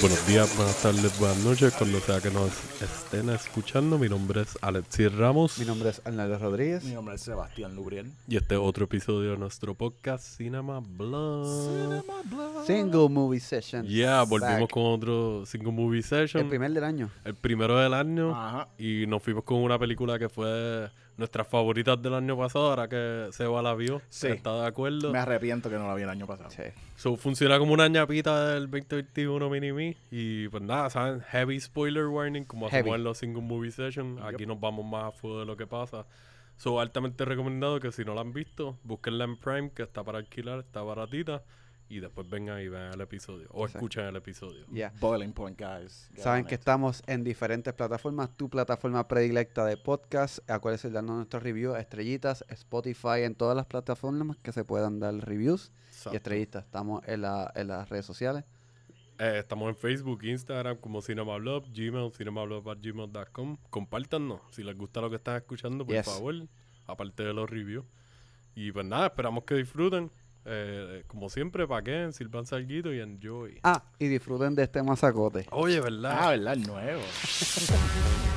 Buenos días, buenas tardes, buenas noches, cuando sea que nos estén escuchando. Mi nombre es Alexis Ramos Mi nombre es Arnaldo Rodríguez. Mi nombre es Sebastián Lubriel. y este es otro episodio de nuestro podcast Cinema Blood. Single Movie Session. Yeah, volvimos Back. con otro single movie session. El primer del año. el primero del año. Ajá. Y nos fuimos con una película que fue nuestras favoritas del año pasado, ahora que Seba la vio. Sí. ¿Está de acuerdo? Me arrepiento que no la vi el año pasado. Sí. So, funciona como una ñapita del 2021 mini-me. Y pues nada, ¿saben? Heavy spoiler warning, como hacemos en los single movie session. Aquí nos vamos más a fuego de lo que pasa. So, altamente recomendado que si no la han visto, búsquenla en Prime, que está para alquilar, está baratita. Y después vengan y vean el episodio. O Exacto. escuchen el episodio. Yeah. Boiling Point, guys. Get Saben que it. estamos en diferentes plataformas. Tu plataforma predilecta de podcast. Acuérdense de darnos nuestros reviews, estrellitas, Spotify, en todas las plataformas que se puedan dar reviews Exacto. y estrellitas. Estamos en, la- en las redes sociales. Eh, estamos en Facebook, Instagram como CinemaBlog, Gmail, cinemablog.gmail.com. Compártanos si les gusta lo que están escuchando, por Yes. favor. Aparte de los reviews. Y pues nada, esperamos que disfruten. Eh, como siempre, paquen, sirvanse algo y enjoy. Ah, y disfruten de este masacote. Oye, ¿verdad? Ah, ¿verdad? El nuevo.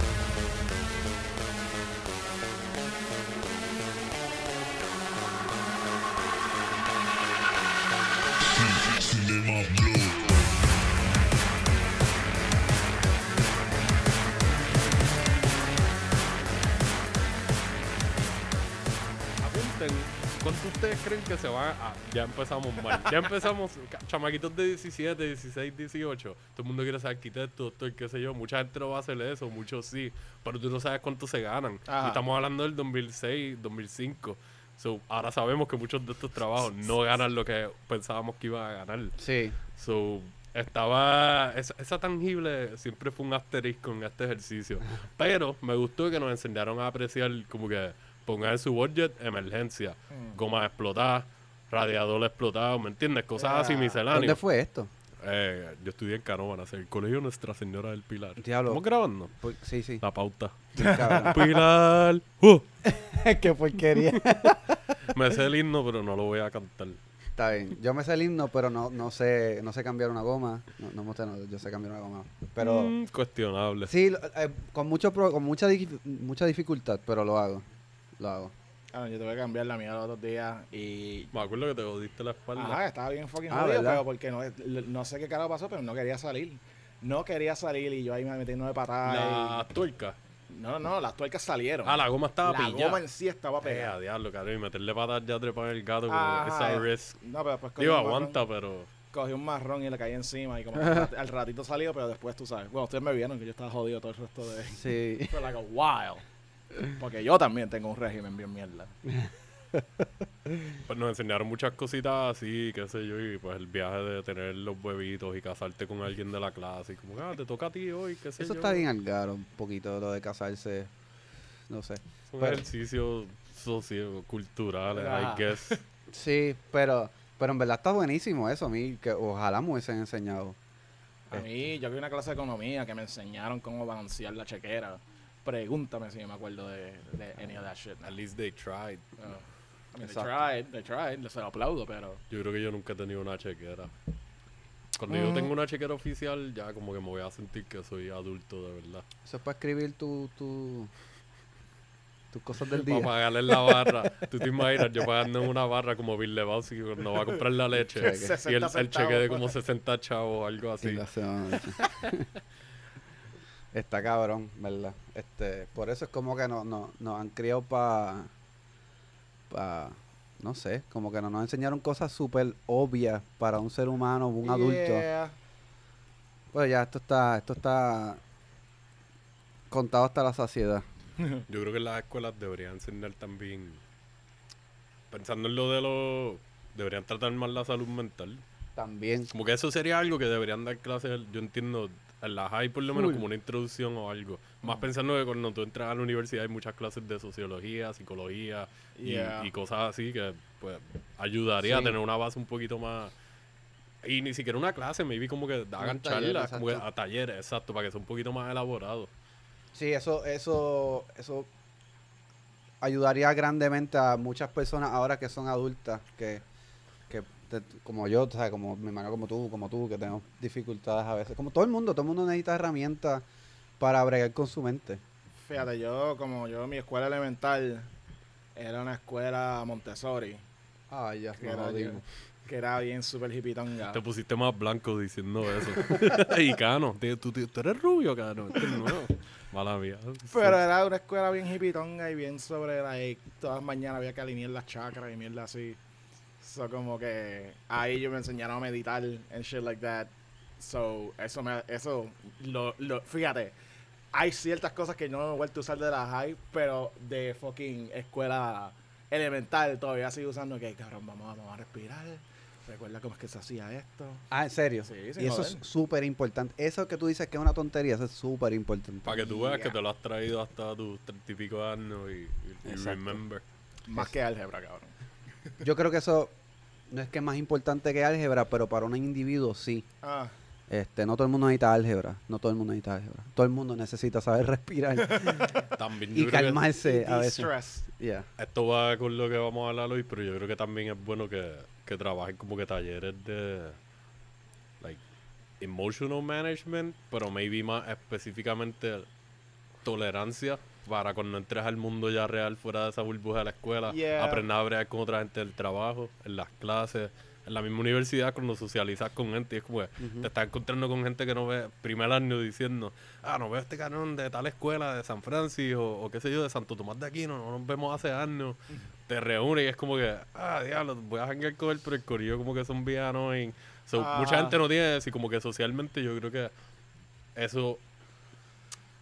ustedes creen que se va a.? Ya empezamos mal. Ya empezamos. chamaquitos de 17, 16, 18. Todo el mundo quiere ser arquitecto, doctor, qué sé yo. Mucha gente no va a hacer eso, muchos sí. Pero tú no sabes cuánto se ganan. Ajá. Y estamos hablando del 2006, 2005. So, ahora sabemos que muchos de estos trabajos no ganan lo que pensábamos que iban a ganar. Sí. So, estaba. Esa, esa tangible siempre fue un asterisco en este ejercicio. Pero me gustó que nos enseñaron a apreciar, como que pongan en su budget emergencia, Mm. goma explotada, radiador explotado, ¿me entiendes? Cosas así Ah. ¿Dónde misceláneas. fue esto? Eh, yo estudié en Canóvanas, el colegio Nuestra Señora del Pilar. Diablo. ¿Estamos grabando? Pues- sí, sí. La pauta. Pilar. Uh, Qué porquería. me sé el himno, pero no lo voy a cantar. Está bien. Yo me sé el himno, pero no, no sé no sé cambiar una goma. No, no, me sé- no, yo sé cambiar una goma. Pero Mm, cuestionable. sí, eh, con mucho pro- con mucha dif- mucha dificultad, pero lo hago. Lo hago. Ah, yo tuve que cambiar la mía los otros días y... Me acuerdo que te jodiste la espalda. Ajá, estaba bien fucking Ah, jodido, ¿verdad? pero porque no, no sé qué carajo pasó, pero no quería salir. No quería salir y yo ahí me metí nueve patadas. La tuerca. y- No, no, las tuercas salieron. Ah, la goma estaba la pillada. goma en sí estaba Eh, a pegada. diablo, cabrón. Y meterle patas ya trepar el gato como Ajá, esa eh. risk. No, pero después cogí Digo, aguanta, pero... Cogí un marrón y le caí encima y como al rat- al ratito salió, pero después tú sabes. Bueno, ustedes me vieron que yo estaba jodido todo el resto de... Sí. Fue like a while. Porque yo también tengo un régimen bien mierda. Pues nos enseñaron muchas cositas así, qué sé yo, y pues el viaje de tener los huevitos y casarte con alguien de la clase, y como, ah, te toca a ti hoy, qué sé Eso yo. está bien al garo, un poquito lo de casarse. No sé. Son pero- ejercicios socioculturales, Ajá. I guess. Sí, pero pero en verdad está buenísimo eso a mí, que ojalá me hubiesen enseñado. A mí, yo vi una clase de economía que me enseñaron cómo balancear la chequera. Pregúntame si yo me acuerdo de, de any of that shit. At least they tried. Uh, I mean, they tried, they tried, se lo aplaudo, pero... Yo creo que yo nunca he tenido una chequera. Cuando Mm. yo tengo una chequera oficial, ya como que me voy a sentir que soy adulto de verdad. Eso es para escribir tu, tu tus cosas del Para día. pagarle en la barra. Tú te imaginas yo pagando en una barra como Bill Lebowski cuando va a comprar la leche. Y el, 60 el cheque de como 60 chavos o algo Y así. Está cabrón, ¿verdad? Este, por eso es como que no, no, nos han criado para, pa, no sé, como que no nos enseñaron cosas súper obvias para un ser humano, un adulto. Yeah. Pues ya esto está, esto está contado hasta la saciedad. Yo creo que las escuelas deberían enseñar también, pensando en lo de los, deberían tratar más la salud mental. También. Como que eso sería algo que deberían dar clases, yo entiendo, en la high por lo menos como una introducción o algo. Más pensando que cuando tú entras a la universidad hay muchas clases de sociología, psicología y, Yeah. y cosas así que pues ayudaría a tener una base un poquito más... Y ni siquiera una clase, maybe como que hagan charlas, como que exacto. a talleres, exacto, para que sea un poquito más elaborado. Sí, eso, eso, eso ayudaría grandemente a muchas personas ahora que son adultas, que, como yo, o sea, como mi hermano, como tú, como tú, que tenemos dificultades a veces. Como todo el mundo, todo el mundo necesita herramientas para bregar con su mente. Fíjate, yo, como yo, mi escuela elemental era una escuela Montessori, Ah, ya, que, nos era, que era bien súper hipitonga. Te pusiste más blanco diciendo eso. y Cano, tú, tú- tú eres rubio, Cano. Este es nuevo. Mala mía. Pero era una escuela bien hipitonga y bien sobre la todas las mañanas había que alinear las chakras y mierda así. So como que ahí yo me enseñaron a meditar and shit like that. So eso me eso lo, lo fíjate, hay ciertas cosas que no he vuelto a usar de la high, pero de fucking escuela elemental todavía sigo usando que cabrón, vamos, a- vamos a respirar. Recuerda cómo es que se hacía esto. Ah, ¿en serio? Sí, y eso joder. es súper importante. Eso que tú dices que es una tontería, eso es súper importante. Para que tú veas que te lo has traído hasta tus treinta y pico años y, y- remember. Más que álgebra, cabrón. Yo creo que eso no es que es más importante que álgebra, pero para un individuo sí. Ah, Este, no todo el mundo necesita álgebra, no todo el mundo necesita álgebra. Todo el mundo necesita saber respirar También y calmarse a veces. Yeah. esto va con lo que vamos a hablar hoy, pero yo creo que también es bueno que, que trabajen como que talleres de like emotional management, pero maybe más específicamente tolerancia para cuando entres al mundo ya real fuera de esa burbuja de la escuela, Yeah. aprender a bregar con otra gente del trabajo, en las clases, en la misma universidad cuando socializas con gente y es como que te estás encontrando con gente que no ve primer año diciendo, ah, no veo este canon de tal escuela de San Francisco o, o qué sé yo, de Santo Tomás de Aquino, no nos vemos hace años. Te reúnes y es como que, ah, diablo, voy a janguear con él, pero el corillo como que son villanos. Y, so, Mucha Ah. gente no tiene eso y como que socialmente yo creo que eso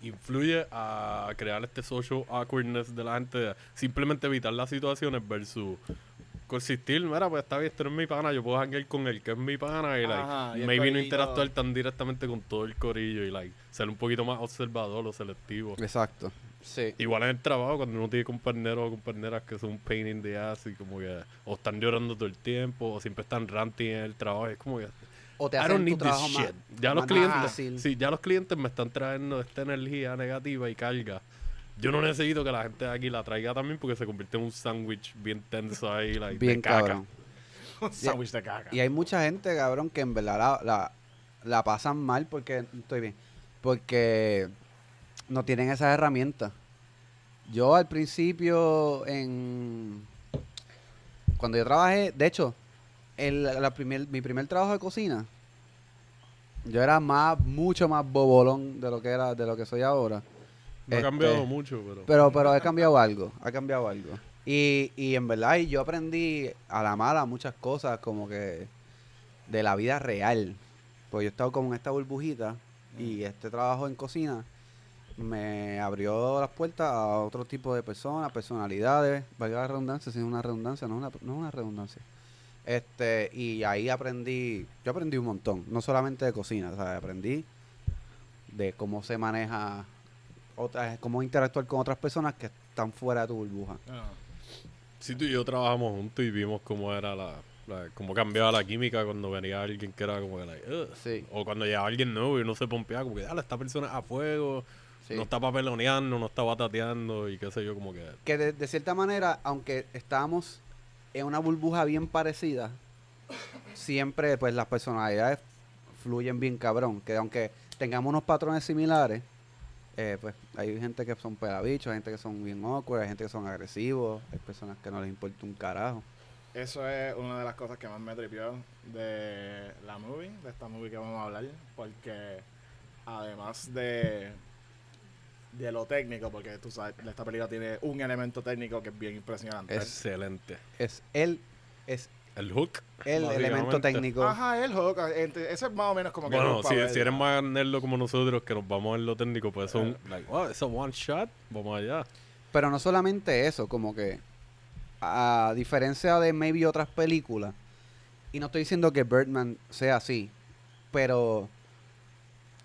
influye a crear este social awkwardness de la gente, de simplemente evitar las situaciones versus consistir, mira, pues está bien, este no es mi pana, yo puedo hangar con el que es mi pana y, like, Ajá, y maybe no interactuar tan directamente con todo el corillo y, like, ser un poquito más observador o selectivo. Exacto. Sí. Igual en el trabajo, cuando uno tiene compañeros o compañeras que son un pain in the ass y como que o están llorando todo el tiempo o siempre están ranting en el trabajo, es como que O te I hacen don't tu need trabajo this más, shit. Ya los clientes, sí, ya los clientes me están trayendo esta energía negativa y carga. Yo no necesito que la gente de aquí la traiga también porque se convierte en un sándwich bien tenso ahí, like, de Bien caca. cabrón. Un sándwich de caca. Y hay mucha gente, cabrón, que en verdad la, la, la pasan mal porque, estoy bien, porque no tienen esas herramientas. Yo al principio, en cuando yo trabajé, de hecho, el, la primer, mi primer trabajo de cocina, yo era más, mucho más bobolón de lo que era, de lo que soy ahora. No ha Este, cambiado mucho, pero... Pero, pero he cambiado algo, ha cambiado algo. Y, y en verdad, y yo aprendí a la mala muchas cosas como que de la vida real. Pues yo he estado como en esta burbujita y este trabajo en cocina me abrió las puertas a otro tipo de personas, personalidades, valga la redundancia, si es una redundancia, no una, no es una redundancia. Este, y ahí aprendí, yo aprendí un montón, no solamente de cocina, o sea, aprendí de cómo se maneja otras, cómo interactuar con otras personas que están fuera de tu burbuja. Ah. Sí, tú y yo trabajamos juntos y vimos cómo era la, la- cómo cambiaba la química cuando venía alguien que era como que like, "Ugh". Sí. o cuando llegaba alguien nuevo y uno se pompeaba como que dale esta persona es a fuego Sí. no está papeloneando no está batateando y qué sé yo como que que de, de cierta manera, aunque estábamos en una burbuja bien parecida, siempre pues las personalidades fluyen bien cabrón. Que aunque tengamos unos patrones similares, eh, pues hay gente que son pelabichos, hay gente que son bien awkward, hay gente que son agresivos, hay personas que no les importa un carajo. Eso es una de las cosas que más me tripió de la movie, de esta movie que vamos a hablar, porque además de de lo técnico, porque tú sabes, esta película tiene un elemento técnico que es bien impresionante. Es- excelente. Es el, es el hook. el elemento técnico. Ajá, el hook, entre- ese es más o menos como que bueno un si, si eres más nerdo como nosotros que nos vamos en lo técnico pues son like wow it's a one shot vamos allá. Pero no solamente eso, como que a diferencia de maybe otras películas, y no estoy diciendo que Birdman sea así, pero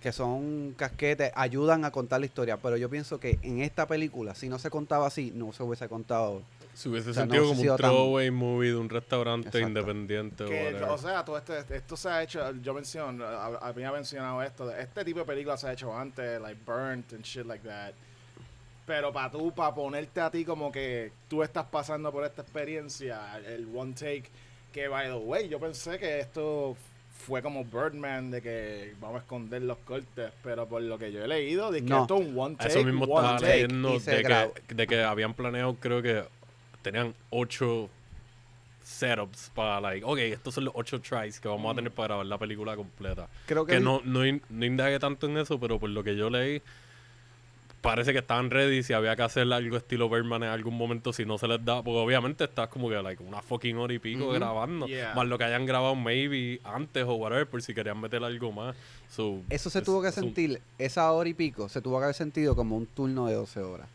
que son casquetes, ayudan a contar la historia, pero yo pienso que en esta película, si no se contaba así, no se hubiese contado. si hubiese O sea, no sentido hubiese como un tan- throwaway movie de un restaurante Exacto. independiente o Que, o sea, todo este, esto se ha hecho, yo menciono, hab- había mencionado esto, este tipo de películas se ha hecho antes, like Burnt and shit like that. Pero para tú, para ponerte a ti como que tú estás pasando por esta experiencia, el one take, Que, by the way, yo pensé que esto fue como Birdman, de que vamos a esconder los cortes, pero por lo que yo he leído, de que No. esto es un one take, Eso mismo one estaba take. leyendo de que, de que habían planeado, creo que tenían ocho setups para, like, ok, estos son los ocho tries que vamos a tener para grabar la película completa. Creo que, Que vi- no, no, no indagué tanto en eso, pero por lo que yo leí, parece que estaban ready si había que hacer algo estilo Birdman en algún momento, si no se les da, porque obviamente estás como que like, una fucking hora y pico grabando, Yeah. más lo que hayan grabado maybe antes o whatever, por si querían meter algo más. So, Eso se es- tuvo que es un- sentir, esa hora y pico, se tuvo que haber sentido como un turno de 12 horas.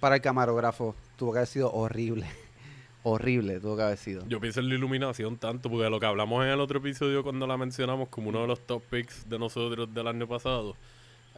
Para el camarógrafo tuvo que haber sido horrible. horrible tuvo que haber sido. Yo pienso en la iluminación tanto, porque lo que hablamos en el otro episodio cuando la mencionamos como uno de los top picks de nosotros del año pasado,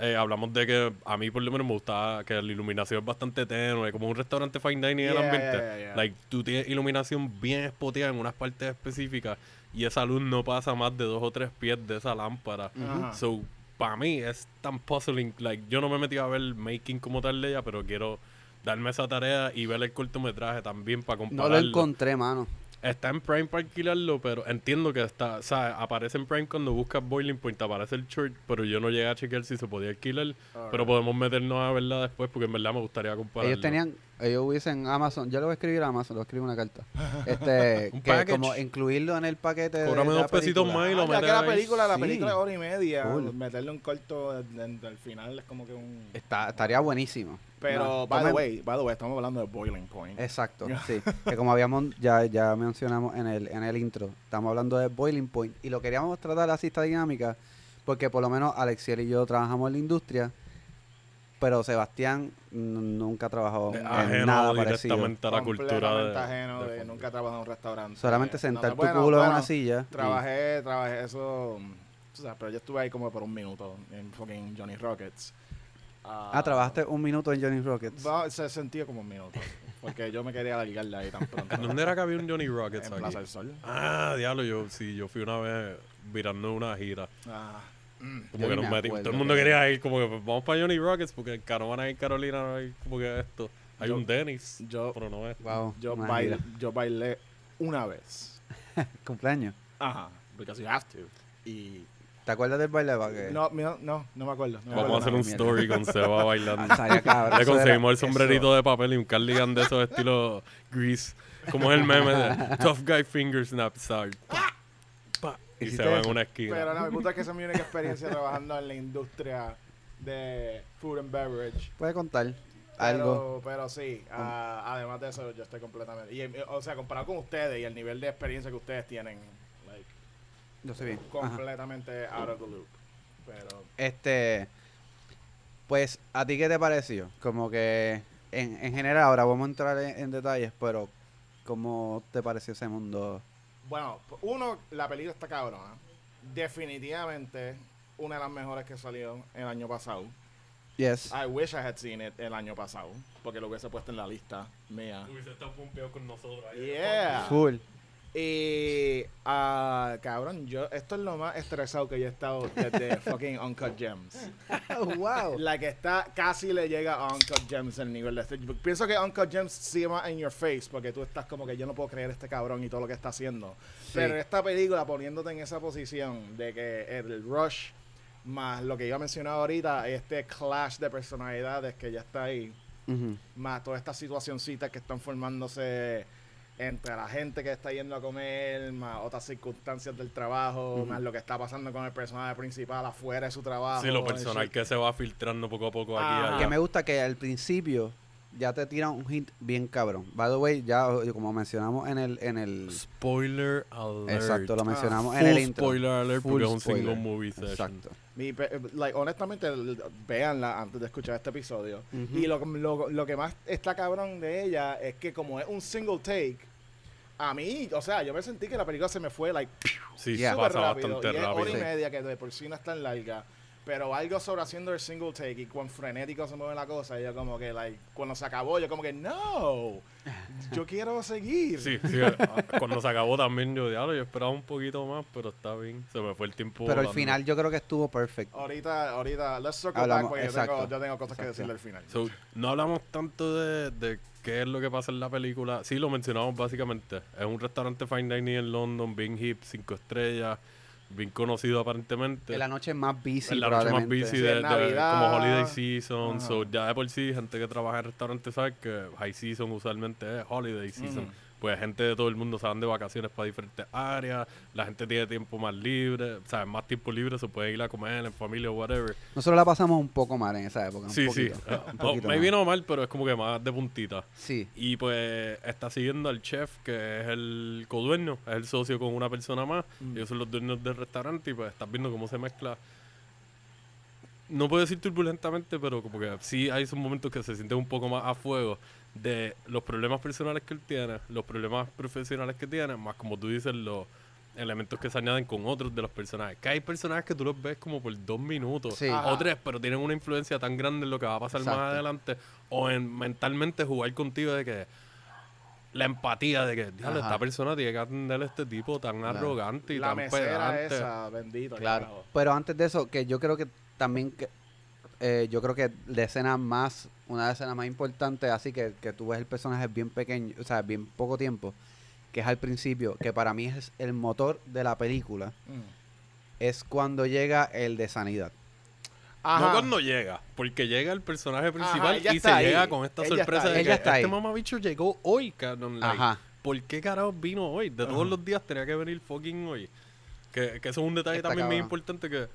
eh, hablamos de que a mí por lo menos me gustaba que la iluminación es bastante tenue, como un restaurante fine dining en el Yeah, ambiente. yeah, yeah. Like, tú tienes iluminación bien espoteada en unas partes específicas y esa luz no pasa más de dos o tres pies de esa lámpara. So, para mí es tan puzzling. Like, yo no me he metido a ver el making como tal de ella, pero quiero darme esa tarea y ver el cortometraje también para No compararlo. lo encontré, mano. Está en Prime para alquilarlo, pero entiendo que está, o sea, aparece en Prime cuando buscas Boiling Point, aparece el short, pero yo no llegué a chequear si se podía alquilar, pero Alright. podemos meternos a verla después porque en verdad me gustaría compararlo. Ellos tenían, ellos hubiesen Amazon, yo le voy a escribir a Amazon, le voy a escribir una carta. Este, Un que package. como incluirlo en el paquete de, Cóbrame de dos pesitos más y lo Ah, ya que la ahí. película, la Sí. película es hora y media, Cool. meterle un corto al final es como que un... Está, estaría buenísimo. Pero, No, by the way, by the way, estamos hablando de Boiling Point. Exacto, sí. Que como habíamos, ya, ya mencionamos en el, en el intro, estamos hablando de Boiling Point y lo queríamos tratar así esta dinámica porque por lo menos Alexiel y yo trabajamos en la industria, pero Sebastián nunca trabajó en ajeno nada parecido. directamente a la cultura de, ajeno, de nunca he trabajado en un restaurante. Solamente Eh, sentar no tu bueno, culo en una silla. y- Trabajé, trabajé eso, tú sabes, pero yo estuve ahí como por un minuto en fucking Johnny Rockets. Ah, trabajaste un minuto en Johnny Rockets. Se sentía como un minuto, porque yo me quería largar de ahí tan pronto. ¿En dónde era que había un Johnny Rockets En aquí? Plaza del Sol. Ah, diablo, yo sí, yo fui una vez virando una gira. Ah, mm. Como Yo que nos me metimos. Todo el mundo quería ir, como que pues, vamos para Johnny Rockets, porque en Caravana y en Carolina no hay como que esto. Hay Yo- un Dennis, yo- pero no es. Wow, yo, bailé, yo bailé una vez. Cumpleaños. Ajá, because you have to. Y ¿Te acuerdas del baile no, no, no, no me acuerdo. no me Vamos a hacer un mierda. story con Seba bailando. Estaría cabrón. Le era- conseguimos el eso- sombrerito de papel y un cardigan de esos estilo Grease. Como es el meme de Tough Guy Finger Snap Start. Y se ¿Hiciste va en una esquina. Pero no, me gusta que esa es mi única experiencia trabajando en la industria de food and beverage. Puede contar algo. Pero, pero sí, ah, además de eso, yo estoy completamente. Y, eh, o sea, comparado con ustedes y el nivel de experiencia que ustedes tienen, like, Yo sé bien. Ajá. completamente out of the loop. Pero, Este, pues, ¿a ti qué te pareció? Como que, en, en general, ahora vamos a entrar en, en detalles, pero ¿cómo te pareció ese mundo? Bueno, uno, la película está cabrona. Definitivamente una de las mejores que salió el año pasado. Yes. I wish I had seen it el año pasado, porque lo hubiese puesto en la lista mía. Hubiese estado pumpeado con nosotros. Yeah. Full. Y, ah, cabrón, yo, esto es lo más estresado que yo he estado desde fucking Uncut Gems. wow. La que está, casi le llega a Uncut Gems el nivel de este. Pienso que Uncut Gems sigue más en your face, porque tú estás como que yo no puedo creer este cabrón y todo lo que está haciendo. Pero esta película, poniéndote en esa posición de que el rush, más lo que yo he mencionado ahorita, este clash de personalidades que ya está ahí, más todas estas situacioncitas que están formándose entre la gente que está yendo a comer, más otras circunstancias del trabajo, más lo que está pasando con el personaje principal afuera de su trabajo. Sí, lo personal que se va filtrando poco a poco aquí. Ah. allá. Que me gusta que al principio ya te tiran un hint bien cabrón. By the way, ya como mencionamos en el... En el Spoiler alert. exacto, lo Ah, mencionamos en Full el intro. spoiler alert Full porque es un single movie session. Exacto. Mi like, honestamente, véanla antes de escuchar este episodio. Ujú. Y lo, lo, lo que más está cabrón de ella es que como es un single take, a mí, o sea, yo me sentí que la película se me fue like Sí, súper rápido. bastante y es hora y rápido. media que de por sí no es tan larga. Pero algo sobre haciendo el single take y cuán frenético se mueve la cosa, y yo como que, like, cuando se acabó, yo como que, no, yo quiero seguir. Sí, sí. ah, Cuando se acabó también yo, diablo, yo esperaba un poquito más, pero está bien. Se me fue el tiempo. Pero al final yo creo que estuvo perfecto. Ahorita, ahorita, let's circle Hablamos- back porque yo tengo, yo tengo cosas que decirle al final. So, no hablamos tanto de, de qué es lo que pasa en la película. Sí, lo mencionamos básicamente. Es un restaurante fine dining en London, bien hip, cinco estrellas, bien conocido aparentemente. Es la noche más busy, Es la noche más busy Sí, de, en de- como holiday season. Ajá. So, ya de por sí, gente que trabaja en restaurantes sabe que high season usualmente es holiday season. Pues gente de todo el mundo se van de vacaciones para diferentes áreas. La gente tiene tiempo más libre, o sea, más tiempo libre, se puede ir a comer en familia o whatever. Nosotros la pasamos un poco mal en esa época. Sí, sí. poquito, Eh, un no, me vino mal, pero es como que más de puntita. Sí. Y pues está siguiendo al chef, que es el codueño, es el socio con una persona más. Mm. Ellos son los dueños del restaurante y pues estás viendo cómo se mezcla. No puedo decir turbulentamente, pero como que sí hay esos momentos que se siente un poco más a fuego de los problemas personales que él tiene, los problemas profesionales que tiene, más como tú dices, los elementos que se añaden con otros de los personajes. Que hay personajes que tú los ves como por dos minutos Sí. O tres, pero tienen una influencia tan grande en lo que va a pasar Exacto. más adelante o en mentalmente jugar contigo de que la empatía de que esta persona tiene que atender a este tipo tan Claro. arrogante y la tan mesera pedante. esa, bendito. Claro. Pero antes de eso, que yo creo que también que eh, yo creo que la escena más, una de las escenas más importantes, así que, que tú ves el personaje bien pequeño, o sea, bien poco tiempo, que es al principio, que para mí es el motor de la película, Mm. es cuando llega el de sanidad. No cuando llega, porque llega el personaje principal y se ahí. llega con esta Ella sorpresa de que está este mamabicho llegó hoy, cabrón. like, Ajá. ¿Por qué carajo vino hoy? De todos Ajá. los días tenía que venir fucking hoy. Que, que eso es un detalle Está también muy importante que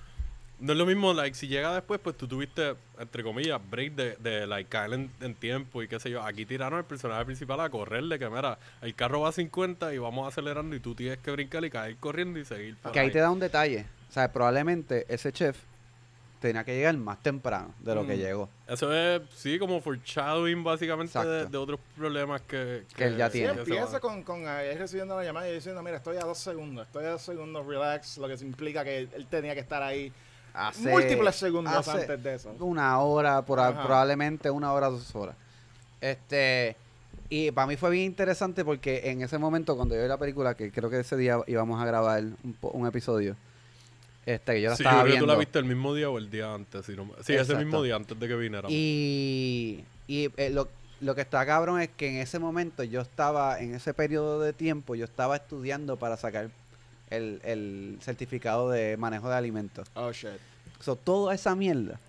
no es lo mismo, like, si llega después, pues tú tuviste, entre comillas, break de, de like, caer en, en tiempo y qué sé yo. Aquí tiraron al personaje principal a correrle, que mira, el carro va a 50 y vamos acelerando y tú tienes que brincar y caer corriendo y seguir. Que ahí ahí. te da un detalle. O sea, probablemente ese chef tenía que llegar más temprano de lo que Mm. llegó. Eso es, sí, como foreshadowing básicamente de, otros problemas que, Que él ya Sí, tiene. se empieza con, con él recibiendo la llamada y diciendo, mira, estoy a dos segundos, estoy a dos segundos, relax, lo que implica que él tenía que estar ahí Hace- múltiples segundos hace antes de eso. Una hora, por Ajá. probablemente una hora, dos horas. Este, y para mí fue bien interesante porque en ese momento, cuando yo vi la película, que creo que ese día íbamos a grabar un, episodio, este, que yo la Sí, estaba viendo. tú la viste el mismo día o el día antes. si no sí, ese mismo día antes de que viniera. Y, y eh, lo, lo que está cabrón es que en ese momento yo estaba, en ese periodo de tiempo, yo estaba estudiando para sacar el, el certificado de manejo de alimentos. Oh, shit. So, toda esa mierda,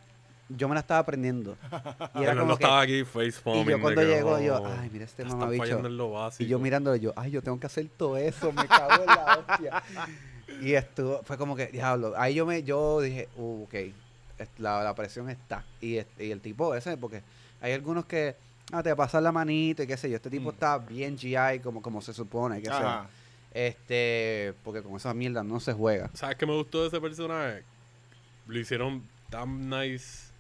yo me la estaba aprendiendo. Y era no como que, estaba aquí y facepalming. yo cuando llego, yo, ay, mira este mamabicho. Y yo mirándolo, yo, ay, yo tengo que hacer todo eso, me cago en la hostia. Y estuvo, fue como que, diablo, ahí yo me, yo dije, uh, ok, la, la presión está. Y, y el tipo ese, porque hay algunos que, ah, te pasan la manita y qué sé yo, este tipo Mm. está bien GI como, como se supone que sea. Este, porque con esa mierda no se juega. ¿Sabes qué me gustó de ese personaje? Lo hicieron tan nice.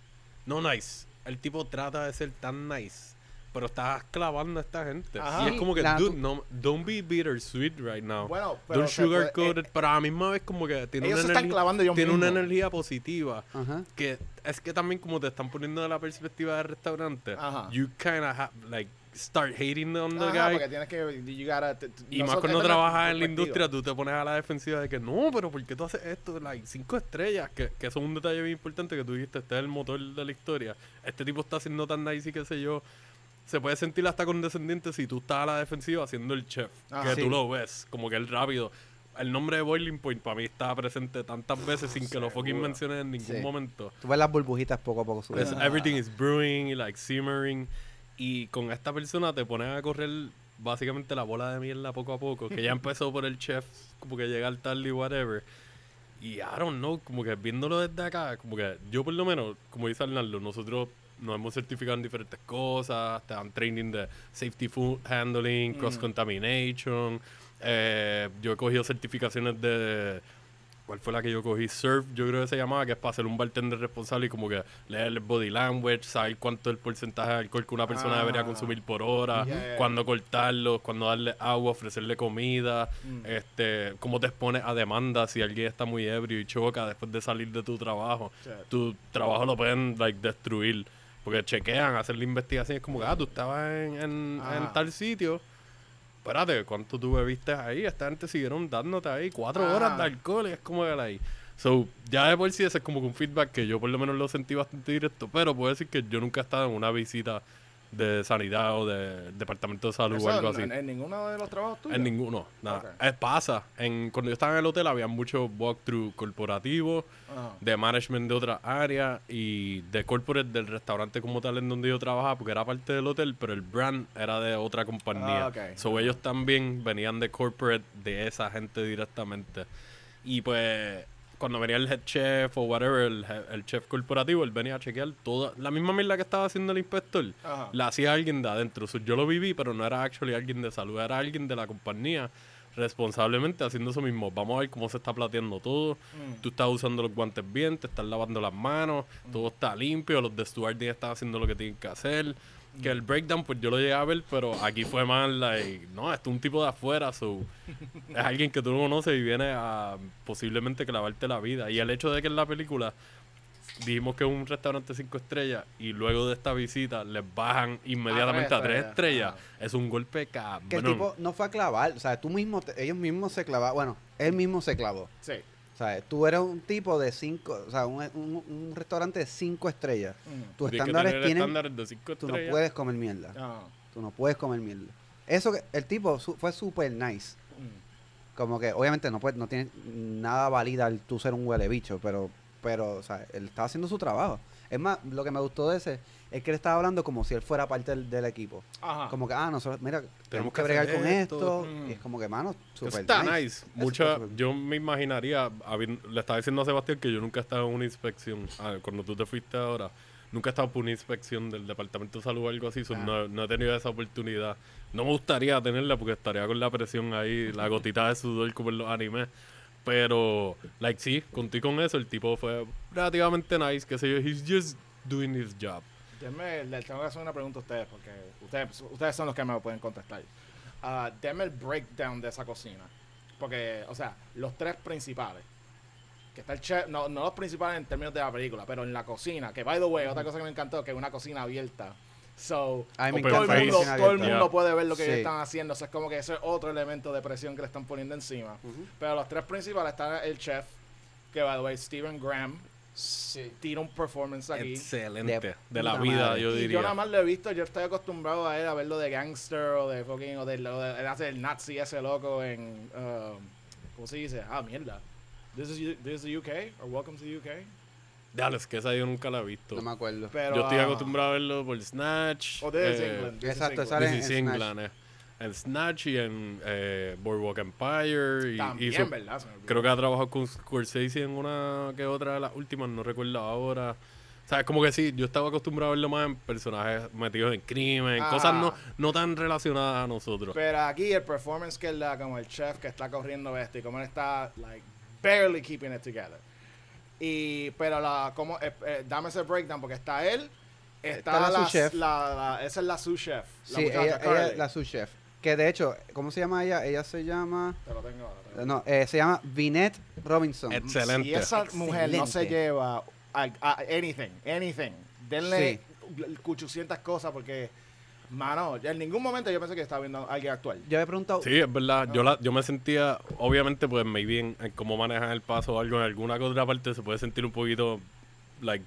No nice. El tipo trata de ser tan nice. Pero estás clavando a esta gente. Ajá. Y es como que, La- dude, no, don't be bittersweet right now. Bueno, pero don't sugarcoat eh, it. Pero a la misma vez como que tiene, ellos una se están energía, tiene una energía positiva. Ajá. Que es que también como te están poniendo de la perspectiva del restaurante. Ajá. You kind of have, like, start hating on the Ajá, guy. porque tienes que, you gotta- Y más cuando trabajas en la industria, tú te pones a la defensiva de que no, pero ¿por qué tú haces esto? Like, cinco estrellas, que, que eso es un detalle bien importante que tú dijiste, este es el motor de la historia. Este tipo está haciendo tan nice y qué sé yo. Se puede sentir hasta condescendiente si tú estás a la defensiva haciendo el chef, Ah, que sí. tú lo ves, como que el rápido. El nombre de Boiling Point para mí está presente tantas veces sin que lo fucking menciones en ningún Sí. momento. Tú ves las burbujitas poco a poco subiendo. everything is brewing, like simmering. Y con esta persona te ponen a correr básicamente la bola de mierda poco a poco. Que ya empezó por el chef, como que llega al tal y whatever. Y I don't know, como que viéndolo desde acá, como que yo por lo menos, como dice Arnaldo, nosotros nos hemos certificado en diferentes cosas, te dan training de safety food handling, Mm. cross contamination. eh, yo he cogido certificaciones de ¿Cuál fue la que yo cogí? Surf, yo creo que se llamaba, que es para ser un bartender responsable y como que leer el body language, saber cuánto es el porcentaje de alcohol que una persona Ah. debería consumir por hora, Yeah, cuándo cortarlo, cuándo darle agua, ofrecerle comida, Mm. este, cómo te expones a demanda si alguien está muy ebrio y choca después de salir de tu trabajo. Tu trabajo lo pueden like, destruir. Porque chequean, hacer la investigación. Es como que, ah, tú estabas en, en, en Ajá. tal sitio. Espérate, ¿cuánto tú bebiste ahí? Esta gente siguieron dándote ahí cuatro Ajá. horas de alcohol y es como que ahí. So, ya de por sí ese es como que un feedback que yo por lo menos lo sentí bastante directo, pero puedo decir que yo nunca he estado en una visita de sanidad o de departamento de salud Eso o algo en, así. en- en ninguno de los trabajos tuyos. En ninguno, nada. Ok. Eh, pasa. En, cuando yo estaba en el hotel había muchos walkthrough corporativos, de management de otra área y de corporate del restaurante como tal en donde yo trabajaba, porque era parte del hotel, pero el brand era de otra compañía. Ah. So ellos también venían de corporate de esa gente directamente. Y pues cuando venía el head chef o whatever, el, chef corporativo, él venía a chequear toda la misma mierda que estaba haciendo el inspector. Ajá. La hacía alguien de adentro. So, yo lo viví, pero no era actually alguien de salud, era alguien de la compañía responsablemente haciendo eso mismo. Vamos a ver cómo se está plateando todo. Mm. Tú estás usando los guantes bien, te estás lavando las manos, todo está limpio, los de stewarding están haciendo lo que tienen que hacer. Que el breakdown, pues yo lo llegué a ver, pero aquí fue más like, no, esto es un tipo de afuera, so, es alguien que tú no conoces y viene a posiblemente clavarte la vida. Y el hecho de que en la película dijimos que es un restaurante cinco estrellas y luego de esta visita les bajan inmediatamente a tres estrellas, estrellas, es un golpe cabrón. Que el tipo no fue a clavar, o sea, tú mismo, te- ellos mismos se clavaron, bueno, él mismo se clavó. Sí. O sea, tú eres un tipo de cinco, o sea, un, un- un restaurante de cinco estrellas. Mm. Tus estándares tienen, estándares de cinco tú no estrellas. puedes comer mierda. Ajá. Tú no puedes comer mierda. Eso que el tipo su- fue súper nice. Mm. Como que obviamente no puede, no tiene nada válida el tú ser un huele bicho, pero, pero, o sea, él estaba haciendo su trabajo. Es más, lo que me gustó de ese es que él estaba hablando como si él fuera parte del, del equipo. Como Como que, ah, nosotros, mira, tenemos que que bregar con esto. esto. Mm. Y es como que, mano, Eso súper está nice. Mucha, yo me imaginaría, le estaba diciendo a Sebastián que yo nunca he estado en una inspección. Ah, cuando tú te fuiste ahora, nunca he estado por una inspección del Departamento de Salud o algo así. so Ah. no, no he tenido esa oportunidad. No me gustaría tenerla porque estaría con la presión ahí, la gotita de sudor como en los animes. Pero, like, sí, conté con eso. El tipo fue relativamente nice, qué sé yo. He's just doing his job. Denme, les tengo que hacer una pregunta a ustedes porque ustedes, ustedes son los que me pueden contestar. Ah, denme el breakdown de esa cocina. Porque, o sea, los tres principales. Que está el chef, no, no los principales en términos de la película, pero en la cocina. Que, by the way, otra cosa que me encantó, que es una cocina abierta. So, todo el, mundo, todo el mundo Yeah. puede ver lo que ellos Sí. están haciendo. O sea, es como que ese es otro elemento de presión que le están poniendo encima. Pero los tres principales están el chef, que, by the way, Stephen Graham, Sí. tira un performance aquí. Excelente. De De, la vida, madre. yo Y diría. yo nada más lo he visto, yo estoy acostumbrado a él a verlo de gangster o de fucking, o de, o de- él hace el nazi ese loco en, um, ¿cómo se dice? Ah, mierda. This is, this is the UK, or welcome to the UK. Dale, es que esa yo nunca la he visto. No me acuerdo. Pero, yo estoy ah, acostumbrado a verlo por Snatch. O This is eh, England. This exacto, sale en Snatch. England, eh. En Snatch y en eh, Boardwalk Empire. Y, También, hizo- ¿verdad? Creo que ha trabajado con Scorsese en una que otra de las últimas, no recuerdo ahora. O sea, es como que sí, yo estaba acostumbrado a verlo más en personajes metidos en crimen, Ah. cosas no, no tan relacionadas a nosotros. Pero aquí el performance que él da como el chef que está corriendo este y como él está like barely keeping it together. Y pero la como eh, eh, dame ese breakdown porque está él, está, Está la la, sous chef. la- la- esa es la sous chef. La Sí, ella, es la sous chef. Que de hecho, ¿cómo se llama ella? Ella se llama. Te lo tengo lo. No, eh, se llama Vinette Robinson. Excelente. Si esa mujer no se lleva a, a anything, anything, denle 800 cosas porque, mano, en ningún momento yo pensé que estaba viendo a alguien actual. Yo había preguntado. Sí, es verdad. Yo, la, yo me sentía, obviamente, pues maybe en, en cómo manejan el paso o algo, en alguna otra parte se puede sentir un poquito, like,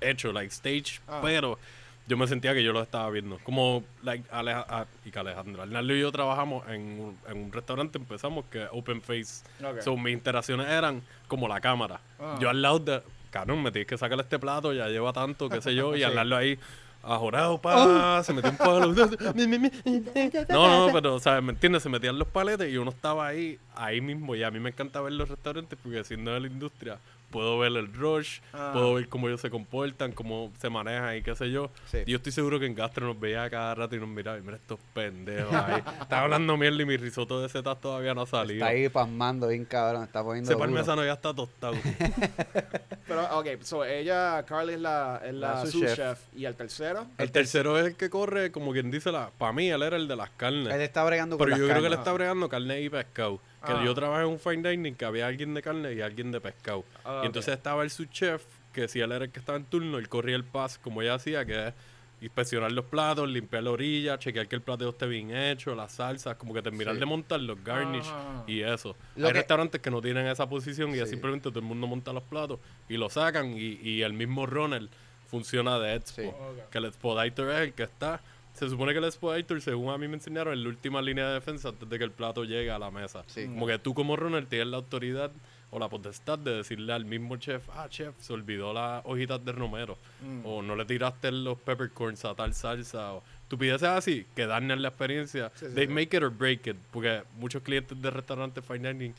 hecho, like, stage, Ah. pero yo me sentía que yo lo estaba viendo. Como, like, Aleja, ah, y que Alejandro, Arnaldo y yo trabajamos en un, en un restaurante, empezamos que Open Face. Ok. So, mis interacciones eran como la cámara. Ah. Yo al lado de, cabrón, me tienes que sacarle este plato, ya lleva tanto, qué sé yo, y al lado ahí, ajorado, pa, se metió un palo. no, no, pero, o sea, ¿me entiendes? Se metían los paletes y uno estaba ahí, ahí mismo, y a mí me encanta ver los restaurantes porque siendo de la industria, puedo ver el rush, Ah. puedo ver cómo ellos se comportan, cómo se manejan y qué sé yo. Sí. Y yo estoy seguro que en Gastro nos veía cada rato y nos miraba y mira estos pendejos ahí. Estaba hablando mierda y mi risotto de setas todavía no ha salido. Está ahí pasmando bien cabrón, está poniendo Ese parmesano ya está tostado. Pero, ok, so ella, Carly es la, es la, La sous chef. chef. Y el tercero, el tercero es el que corre, como quien dice, la para mí él era el de las carnes. Él está bregando con Pero las yo creo que él está bregando carne y pescado. Que Ah. yo trabajé en un fine dining que había alguien de carne y alguien de pescado. Ah, y entonces estaba el subchef, que si él era el que estaba en turno, él corría el pass como ella hacía, que es inspeccionar los platos, limpiar la orilla, chequear que el plateo esté bien hecho, las salsas, como que terminar Sí. de montar los garnish Ajá. y eso. Lo Hay que- restaurantes que no tienen esa posición y simplemente todo el mundo monta los platos y lo sacan y, y el mismo runner funciona de expo. Sí. Que el expeditor es el que está. Se supone que el expeditor, según a mí me enseñaron, es la última línea de defensa antes de que el plato llegue a la mesa. Sí. Como que tú como runner tienes la autoridad o la potestad de decirle al mismo chef, ah, chef, se olvidó las hojitas de romero. Mm. O no le tiraste los peppercorns a tal salsa. O estupideces así, que dañan la experiencia. Sí, sí, They make it or break it. Porque muchos clientes de restaurantes fine dining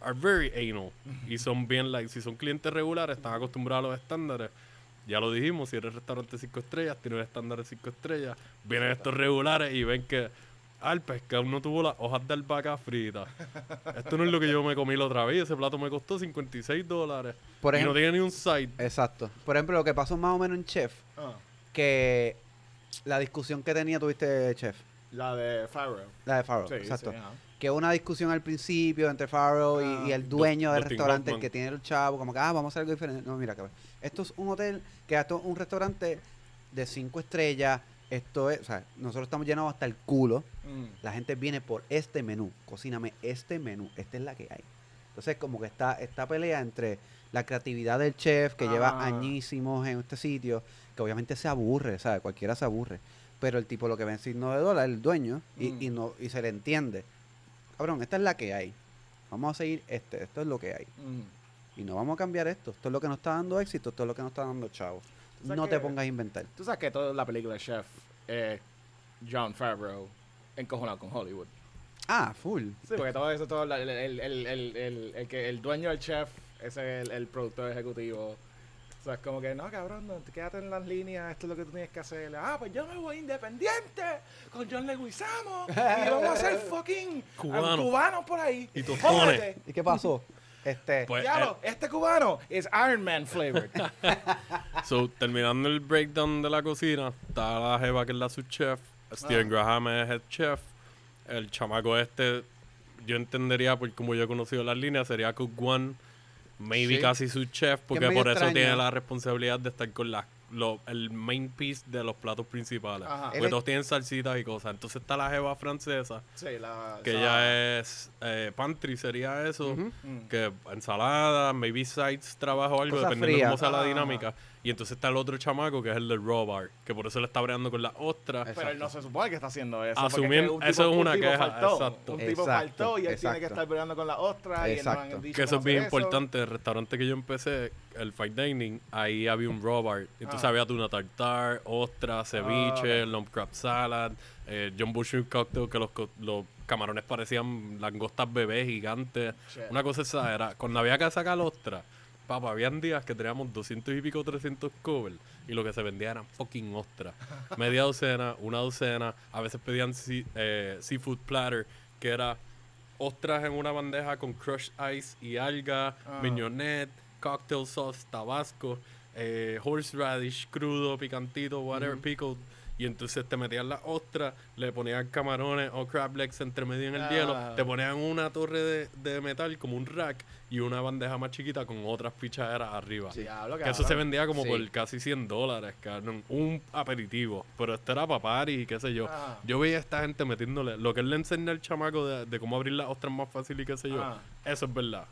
are very anal. y son bien, like, si son clientes regulares, están acostumbrados a los estándares. Ya lo dijimos, si eres restaurante 5 estrellas, tienes estándar de 5 estrellas. Vienen estos regulares y ven que, ah, el pescado no tuvo las hojas de albahaca fritas. Esto no es lo que yo me comí la otra vez. Ese plato me costó 56 dólares. Por y no ejemplo- tiene ni un side. Exacto. Por ejemplo, lo que pasó más o menos en Chef, Ah, que la discusión que tenía, tuviste, Chef, la de Farrell. la de Farrell, Sí, exacto. sí. Que una discusión al principio entre Farrell y- y, Ah. el dueño del restaurante, el que tiene el chavo, como que, ah, vamos a hacer algo diferente. No, mira, cabrón. Esto es un hotel, que esto es un restaurante de cinco estrellas. Esto es, o sea, nosotros estamos llenados hasta el culo. Mm. La gente viene por este menú. Cocíname este menú. Esta es la que hay. Entonces, como que está esta pelea entre la creatividad del chef, que lleva Ah. añísimos en este sitio, que obviamente se aburre, ¿sabes? Cualquiera se aburre. Pero el tipo lo que ven signo de dólar, el dueño, y, Mm. y no y se le entiende. Cabrón, esta es la que hay. Vamos a seguir este. Esto es lo que hay. Y no vamos a cambiar esto. Esto es lo que nos está dando éxito. Esto es lo que nos está dando chavo. O sea No que- te pongas a inventar. Tú sabes que toda la película de Chef es John Favreau encojonado con Hollywood. Ah, full. Sí, porque todo eso, todo el, el, el, el, el, el que, el dueño del chef, es el productor ejecutivo. Sea, es como que, no, cabrón, no, quédate en las líneas, esto es lo que tú tienes que hacer. Ah, pues yo me voy independiente con John Leguizamo y vamos a ser fucking Cubano. cubanos por ahí. Y. ¿Y qué pasó? este. Pues, Diablo, este cubano es Iron Man flavored. So, terminando el breakdown de la cocina, está la jeva que es la subchef, Steven Graham es head chef, el chamaco este, yo entendería por como yo he conocido las líneas, sería Cook One, maybe Sí. casi su chef, porque por eso tiene la responsabilidad de estar con la, lo- el main piece de los platos principales. Ajá. Porque Él es- todos tienen salsitas y cosas. Entonces está la jeva francesa, sí, la. que ya es eh, pantry, sería eso. Mm. Que ensalada, maybe sides, trabajo o algo, Cosas dependiendo de cómo sea la dinámica. Y entonces está el otro chamaco que es el de raw bar, que por eso le está breando con las ostras. Pero él no se supone que está haciendo eso. porque Asumir- es que un eso tipo- es una un tipo queja, faltó, exacto. Un tipo Exacto, faltó y él tiene que exacto. estar peleando con la ostra y él no Exacto. han dicho Que eso es bien eso. importante. El restaurante que yo empecé, el Fine Dining, ahí había un raw bar. Entonces Ah. había tuna tartar, ostra, ceviche, ok. lump crab salad, eh, John Bushroot cocktail, que los, co- los camarones parecían langostas bebés gigantes. Shit. Una cosa esa era, cuando había que sacar ostra, papá, habían días que teníamos 200 y pico, 300 covers y lo que se vendía eran fucking ostras. Media docena, una docena, a veces pedían eh, seafood platter, que era ostras en una bandeja con crushed ice y alga, Ah. mignonette, cocktail sauce, tabasco, eh, horseradish crudo, picantito, whatever, pickled. Y entonces te metían las ostras, le ponían camarones o crab legs entre medio en el Ah. hielo, te ponían una torre de, de metal como un rack y una bandeja más chiquita con otras pichaderas arriba. Que eso se vendía como Sí. por casi 100 dólares, cabrón. Un aperitivo. Pero esto era para party y qué sé yo. Ah. Yo veía a esta gente metiéndole. Lo que él le enseña al chamaco de, de cómo abrir las ostras más fácil y qué sé yo. Ah. Eso es verdad.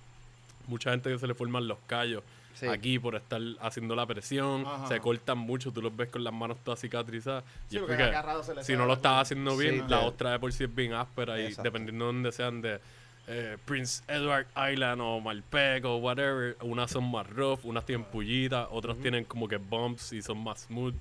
Mucha gente que se le forman los callos Sí. aquí por estar haciendo la presión. Ajá. Se cortan mucho. Tú los ves con las manos todas cicatrizadas. Sí, y porque porque agarrado se le si no lo estás haciendo Sí, bien, de- la ostra de por sí es bien áspera. Y Exacto. dependiendo de donde sean de eh, Prince Edward Island o Malpec o whatever, unas son más rough, unas tienen pullitas, otras tienen como que bumps y son más smooth.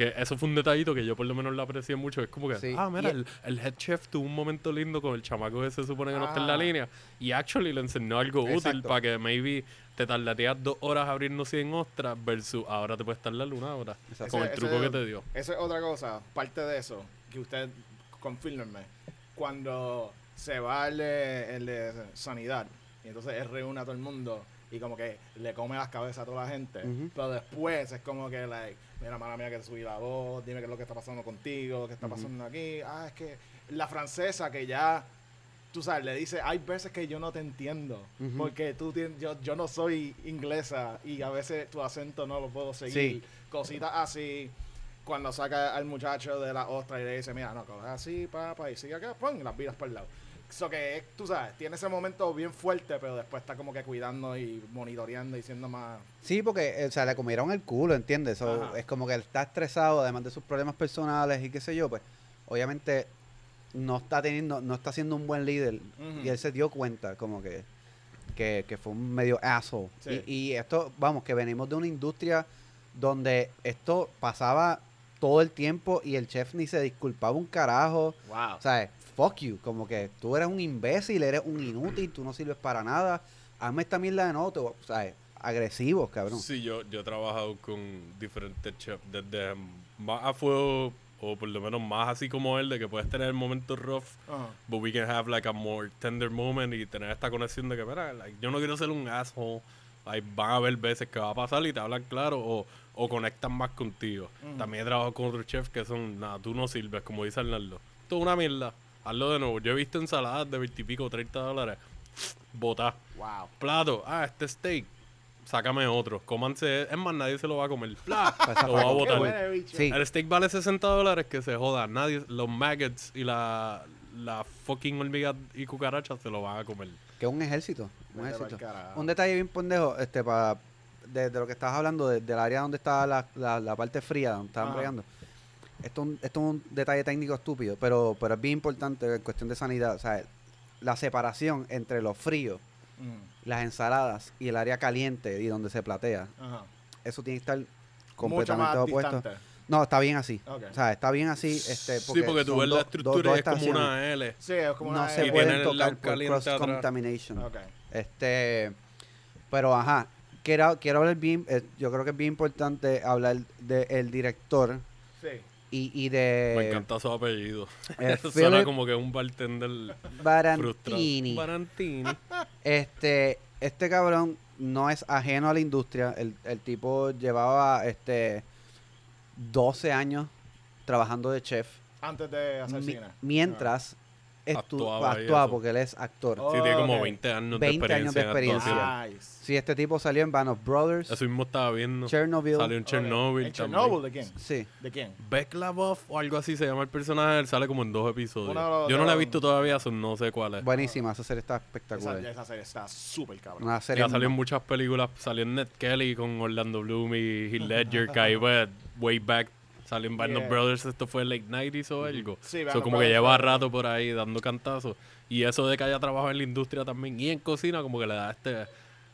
Que eso fue un detallito que yo por lo menos lo aprecié mucho. Es como que, Sí, ah, mira, el, el head chef tuvo un momento lindo con el chamaco que se supone que no está en la Ah. línea. Y actually le enseñó algo útil para que maybe te tardarías dos horas abriendo 100 ostras versus ahora te puedes tardar una hora. Exacto. Con el truco ese- que te dio. Eso es otra cosa, parte de eso, que usted confírmenme. Cuando se va el de, el de sanidad, y entonces él reúne a todo el mundo y como que le come las cabezas a toda la gente, Ujú. pero después es como que, like, mira, mala mía que te subí la voz, dime qué es lo que está pasando contigo, qué está pasando aquí. Ah, es que la francesa que ya, tú sabes, le dice, hay veces que yo no te entiendo, porque tú yo, yo no soy inglesa y a veces tu acento no lo puedo seguir. Sí. Cositas así cuando saca al muchacho de la ostra y le dice, mira, no, coge así, papá, y sigue acá, pon, las vidas por el lado. Eso que, tú sabes, tiene ese momento bien fuerte, pero después está como que cuidando y monitoreando y siendo más... Sí, porque, eh, o sea, le comieron el culo, ¿entiendes? So, es como que él está estresado, además de sus problemas personales y qué sé yo, pues, obviamente no está teniendo, no está siendo un buen líder. Y él se dio cuenta, como que, que, que fue un medio asshole. Sí. Y, y esto, vamos, que venimos de una industria donde esto pasaba todo el tiempo y el chef ni se disculpaba un carajo. Wow. Sea, fuck you, como que tú eres un imbécil, eres un inútil, tú no sirves para nada. Hazme esta mierda de nuevo, te voy- o sea, agresivos, cabrón. Sí, yo, yo he trabajado con diferentes chefs, desde más a fuego, o por lo menos más así como él, de que puedes tener momentos rough, Ajá. but we can have like a more tender moment y tener esta conexión de que, mira, like, yo no quiero ser un asshole. Like, van a haber veces que va a pasar y te hablan claro o, o conectan más contigo. Ujú. También he trabajado con otros chefs que son, nada, tú no sirves, como dice Arnaldo. Es una mierda. Hazlo de nuevo. Yo he visto ensaladas de 20 y pico, 30 dólares. Botá. Wow. Plato. Ah, este steak. Sácame otro. Cómanse. Es más, nadie se lo va a comer. Bla. Pasa lo va a botar. buena, bicho. Sí. El steak vale 60 dólares que se joda. Nadie, los maggots y la, la fucking hormigas y cucarachas se lo van a comer. Que es un ejército. Un ejército. Un detalle bien pendejo, este, para de, de lo que estabas hablando, de- del área donde estaba la, la, la parte fría, donde estaban bregando. Esto, es un- esto es un detalle técnico estúpido, pero, pero es bien importante en cuestión de sanidad. O sea, la separación entre lo frío, Mm. las ensaladas y el área caliente y donde se platea, Ajá. eso tiene que estar Mucho completamente más opuesto. distante. No, está bien así. O sea, está bien así. Este, sí, porque tú ves la dos- estructura dos- y es como una L. Sí, es como No una... se Y pueden tiene el lado tocar por caliente atrás. cross contamination. Ok. Este, pero ajá, quiero, quiero hablar bien, eh, yo creo que es bien importante hablar del director Sí. Y, y de Me encanta su apellido. eh, Suena como que es un bartender. Barantini. Barantini. Este, este cabrón no es ajeno a la industria. El, el tipo llevaba este 12 años trabajando de chef. Antes de hacer cine. mientras Actuaba actuaba porque él es actor. Sí, tiene como Ok. 20 años 20 de años de experiencia. en experiencia. actuación. Nice. Sí, este tipo salió en Band of Brothers, Eso mismo estaba viendo. Chernobyl. Salió en Chernobyl ¿En. Chernobyl de quién? Sí. ¿De quién? Beklavov o algo así se llama el personaje. Él sale como en dos episodios. Yo no la he visto todavía, no sé cuál es. Buenísima, esa serie está espectacular. esa serie está súper cabrón. Una serie Ya salió en mu- muchas películas. Salió en Ned Kelly con Orlando Bloom y Heath Ledger, que ahí fue way back. Salió en Band of Yeah. Brothers, esto fue late 90s o algo. Sí, So, of como que lleva rato por ahí dando cantazos. Y eso de que haya trabajado en la industria también y en cocina, como que le da este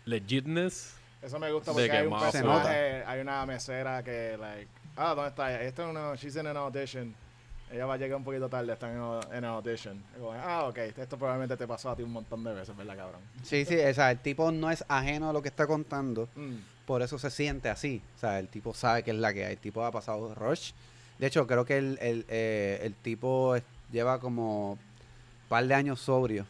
legitness. Eso me gusta porque que hay un personaje, hay una mesera que, like, ah, ¿dónde está ella? Esta es una, she's in an audition. Ella va a llegar un poquito tarde, está en, en an audition. Como, ah, ok, esto probablemente te pasó a ti un montón de veces, ¿verdad, cabrón? Sí, sí, o sea, el tipo no es ajeno a lo que está contando, Mm. Por eso se siente así. O sea, el tipo sabe que es la que hay. El tipo ha pasado rush. De hecho, creo que el, el, eh, el tipo lleva como un par de años sobrio.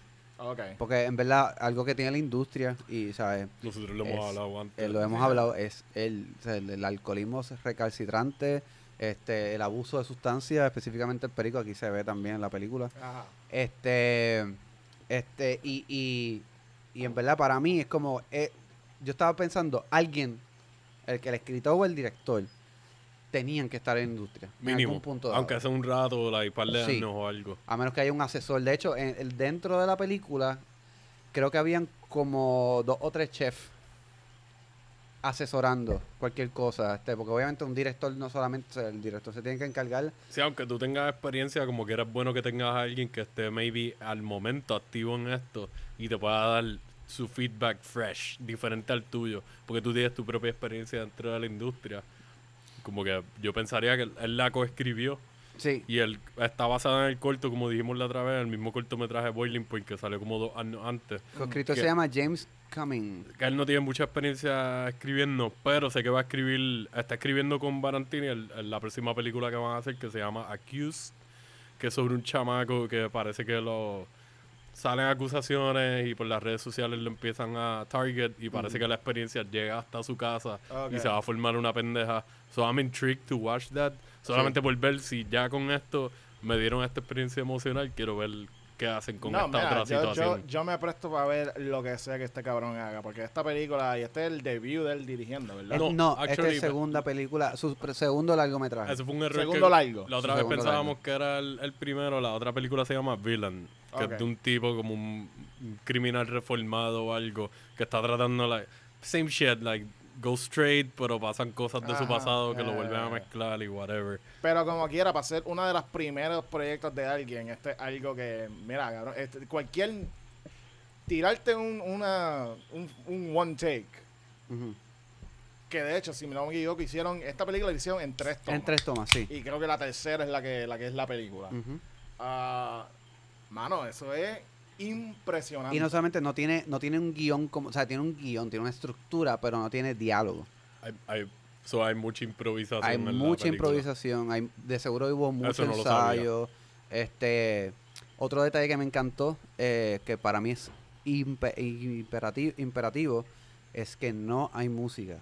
Porque en verdad, algo que tiene la industria, y ¿sabes? Nosotros lo hemos Es- hablado antes. Eh, lo hemos hablado, es el, el, el alcoholismo recalcitrante, este, el abuso de sustancias, específicamente el perico, aquí se ve también en la película. Ajá. Este, este, y, y, y en verdad para mí es como, eh, yo estaba pensando, alguien, el que el escritor o el director, tenían que estar en la industria. Mínimo. punto aunque sea un rato, like, par de Sí. años o algo. A menos que haya un asesor. De hecho, en, el, dentro de la película, creo que habían como dos o tres chefs asesorando cualquier cosa. Este, porque obviamente un director no solamente, o sea, el director se tiene que encargar. Sí, aunque tú tengas experiencia, como que era bueno que tengas a alguien que esté maybe al momento activo en esto y te pueda dar su feedback fresh, diferente al tuyo, porque tú tienes tu propia experiencia dentro de la industria. como que yo pensaría que él, la coescribió Sí. y él está basado en el corto, como dijimos la otra vez, el mismo cortometraje Boiling Point que salió como dos años antes. ¿Qué? se llama James Cumming. Que él no tiene mucha experiencia escribiendo, pero sé que va a escribir, está escribiendo con Barantini el- el- la próxima película que van a hacer que se llama Accused, que es sobre un chamaco que parece que lo salen acusaciones y por las redes sociales lo empiezan a target y parece que la experiencia llega hasta su casa y se va a formar una pendeja. So I'm intrigued to watch that. Solamente por ver si ya con esto me dieron esta experiencia emocional, quiero ver qué hacen con No, esta mira, otra yo, situación. yo me presto para ver lo que sea que este cabrón haga, porque esta película, y este es el debut de él dirigiendo, ¿verdad? No, no, esta actually, es segunda película, su segundo largometraje. Eso fue un error. Segundo que largo. La otra Su vez pensábamos largo. que era el, el primero. La otra película se llama Villain. Que es de un tipo como un, criminal reformado o algo. Que está tratando, like, same shit, like, go straight, pero pasan cosas de su pasado que lo ya, vuelven a mezclar y whatever. Pero como quiera, para ser uno de los primeros proyectos de alguien, este es algo que, mira, cabrón, este, cualquier. Tirarte un, una, un, un one take, que de hecho, si me equivoco, hicieron. Esta película la hicieron en tres tomas. En tres tomas, sí. Y creo que la tercera es la que, la que es la película. Mano, eso es impresionante. Y no solamente no tiene, no tiene un guion, como, o sea, tiene un guion, tiene una estructura, pero no tiene diálogo. Hay, hay, so hay mucha improvisación. Hay en mucha improvisación, hay, de seguro hubo mucho no lo sabía. ensayo. Este, otro detalle que me encantó, eh, que para mí es impe- imperativo, imperativo, es que no hay música.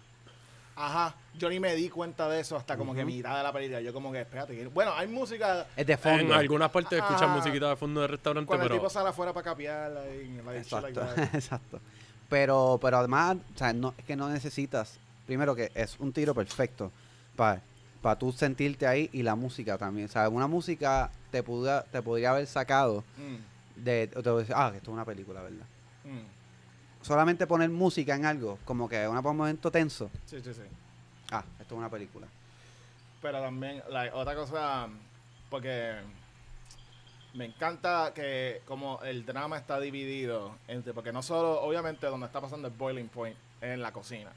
Ajá, yo ni me di cuenta de eso hasta como que mitad de la película. Yo como que, espérate, que- bueno, hay música Es de En fondo. algunas partes escuchan Ah. musiquita de fondo de restaurante, cuando el pero tipo sale afuera para capear. Like, like, shit like Exacto, that. exacto. Pero, pero además, o sea, no, es que no necesitas, primero que es un tiro perfecto para para tú sentirte ahí y la música también. O sea, una música te, puda, te podría haber sacado Mm, de, te voy a decir, ah, que esto es una película, ¿verdad? mm. Solamente poner música en algo, como que una- un momento tenso, Sí, sí, sí. ah, esto es una película. Pero también, like, otra cosa, porque me encanta que como el drama está dividido entre, porque no solo, obviamente, donde está pasando el boiling point es en la cocina,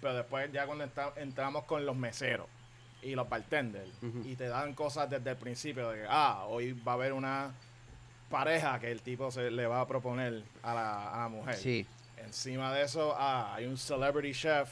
pero después ya cuando está- entramos con los meseros y los bartenders y te dan cosas desde el principio de que, ah, hoy va a haber una pareja que el tipo se le va a proponer a la, a la mujer. Sí, Encima de eso, ah, hay un celebrity chef.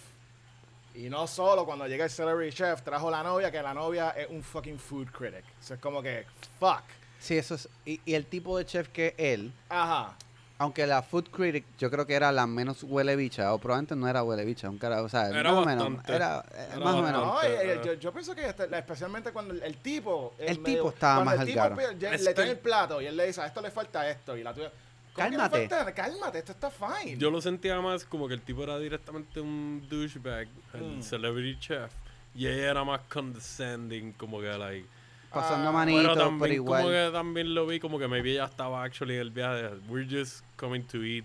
Y no solo cuando llega el celebrity chef, trajo la novia, que la novia es un fucking food critic. Eso es como que, fuck. sí, eso es, y, y el tipo de chef que él, Ajá. Aunque la Food Critic yo creo que era la menos huele bicha, o probablemente no era huele bicha, un cara, o sea, Era más o menos, era, Era más o menos. No, eh, eh, eh. yo, yo pienso que este- especialmente cuando el, el tipo... El tipo estaba más el al tipo Este- le trae el plato y él le dice, a esto le falta esto. Y la tuya... ¿cómo que le Cálmate. falta? Cálmate, esto está fine. Yo lo sentía más como que el tipo era directamente un douchebag, el Mm. celebrity chef. Y ella era más condescending, como que, like. Pasando Ah, manito, Pero pero, también igual. como que también lo vi como que maybe ella estaba actually en el viaje. We're just coming to eat.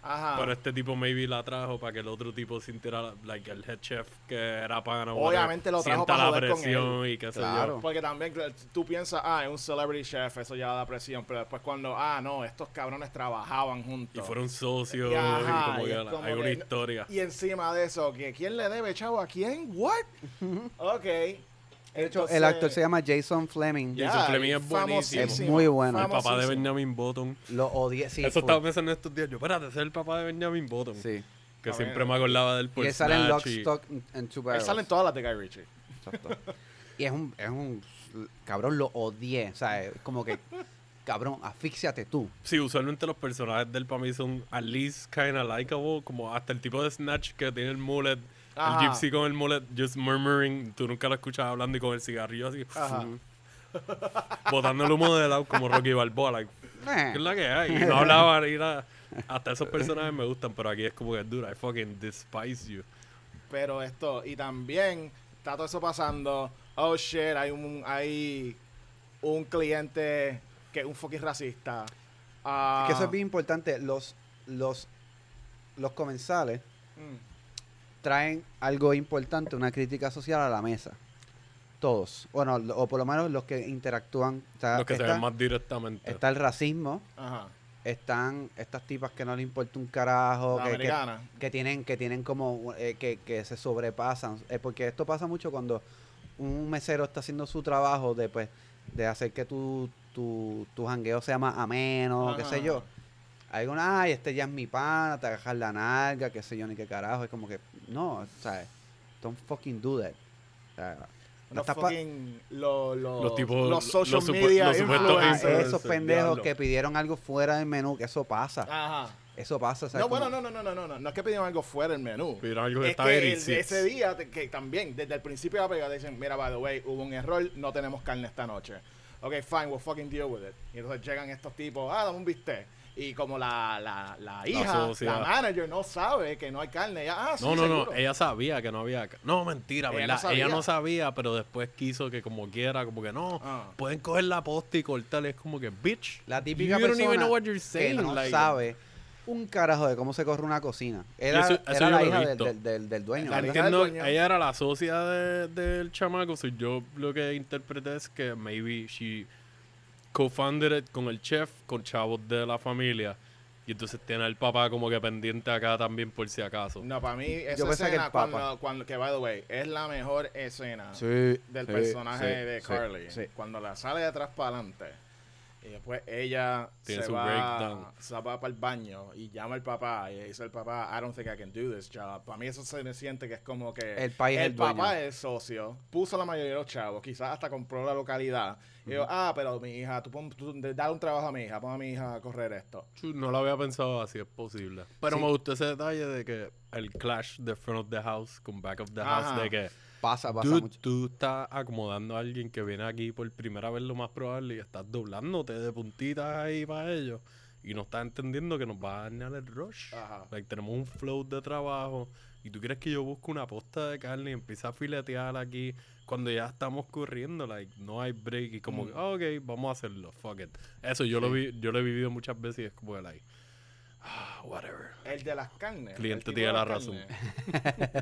Ajá. Pero este tipo maybe la trajo para que el otro tipo sintiera, like el head chef que era pana. Obviamente lo trajo sienta para la joder con presión y qué sé Claro. yo. Porque también tú piensas, ah, es un celebrity chef, eso ya da presión. Pero después cuando, ah, no, estos cabrones trabajaban Y juntos. fueron socios Y ajá, y como y que como hay una que- historia. Y encima de eso, que ¿quién le debe, chavo? ¿A quién? ¿What? ok. De hecho, el actor se llama Jason Fleming. Jason Fleming es buenísimo. Es muy bueno. El papá de. Benjamin Button. Lo odié, sí. Eso estaba pensando estos días. Yo, espérate, ese es el papá de Benjamin Button. Sí. Que A siempre ver. me acordaba del por Y él sale en Lock, Snatch y- Stock and Two Él Barrels. sale en todas las de Guy Ritchie. Exacto. Y es un, es un... Cabrón, lo odié. O sea, es como que... Cabrón, asfixiate tú. Sí, usualmente los personajes del para mí son at least kinda likable, como hasta el tipo de Snatch que tiene el mullet, Ajá. el gypsy con el mullet, just murmuring, tú nunca lo escuchas hablando y con el cigarrillo así, Ajá. botando el humo de lado como Rocky Balboa, like, Eh, ¿qué es la que hay? Y no hablaba ni nada. Hasta esos personajes me gustan, pero aquí es como que, dude, I fucking despise you. Pero esto, y también está todo eso pasando. Oh shit, hay un, hay un cliente que es un fucking racista. Ah, que eso es bien importante. Los, los, los comensales mm, traen algo importante, una crítica social a la mesa. Todos. Bueno, lo- o por lo menos los que interactúan. O sea, Los que se está, ven más directamente. está el racismo, Ajá. están estas tipas que no le importa un carajo, que, que, tienen que tienen como eh, que, que se sobrepasan, Eh, porque esto pasa mucho cuando un mesero está haciendo su trabajo de pues de hacer que tu tu, tu jangueo sea más ameno, qué sé Ajá. yo. Hay una, ay, este ya es mi pana, te agarras la nalga, qué sé yo, ni qué carajo. Es como que, no, ¿sabes? Don't fucking do that. O sea, no fucking, lo- lo- Los tipos- los social los media influencers. influencers. esos pendejos diablo. que pidieron algo fuera del menú, que eso pasa. Ajá. Eso pasa. o sea, No, bueno, no, no, no, no, no, no, no es que pidieron algo fuera del menú. Pidieron algo que es estaba que en el- ese día, te- que también, desde el principio de la pegada, dicen, mira, by the way, hubo un error, no tenemos carne esta noche. Ok, fine, we'll fucking deal with it. Y entonces llegan estos tipos, ah, dame un bistec. Y como la, la, la hija, la, sociedad. manager no sabe que no hay carne, ella, ah, sí, No, no, no. Ella sabía que no había. ca- No, mentira, Ella ¿verdad? no sabía. ella no sabía, pero después quiso que como quiera, como que no. Ah. Pueden coger la posta y cortarle. Es como que, bitch. La típica you don't even persona know what you're que saying. no like- sabe un carajo de cómo se corre una cocina. Era, eso- eso era yo la hija del, del, del-. La dueño. ella era la socia de- del chamaco, so yo lo que interpreté es que maybe she co-founded it con el chef, con chavos de la familia, y entonces tiene al papá como que pendiente acá también por si acaso. No, para mí, esa Yo pensé que escena, papa. cuando, cuando, que by the way, es la mejor escena Sí, del sí, personaje sí, de sí, Carly. sí. Cuando la sale de atrás para adelante. Y después ella Tiene se su va, breakdown. se va para el baño y llama al papá y dice el papá, I don't think I can do this job. Para mí eso se me siente que es como que El país el papá dueño. es socio, puso la mayoría de los chavos, quizás hasta compró la localidad. Y yo, ah, pero mi hija, tú, pon, tú dale un trabajo a mi hija, pon a mi hija a correr esto. No lo había pensado así, es posible. Pero Sí. me gustó ese detalle de que el clash de front of the house con back of the house, Ajá. de que Pasa, pasa Dude, mucho. tú estás acomodando a alguien que viene aquí por primera vez lo más probable y estás doblándote de puntitas ahí para ellos y no estás entendiendo que nos va a dañar el rush. Ajá. Like, tenemos un flow de trabajo y tú crees que yo busco una posta de carne y empiezo a filetear aquí cuando ya estamos corriendo, like, no hay break y como, Mm. que, "Ah, ok, vamos a hacerlo, fuck it. Eso yo lo vi, yo lo he vivido muchas veces y es como like, whatever. El de las carnes. Cliente el tiene de la las carnes,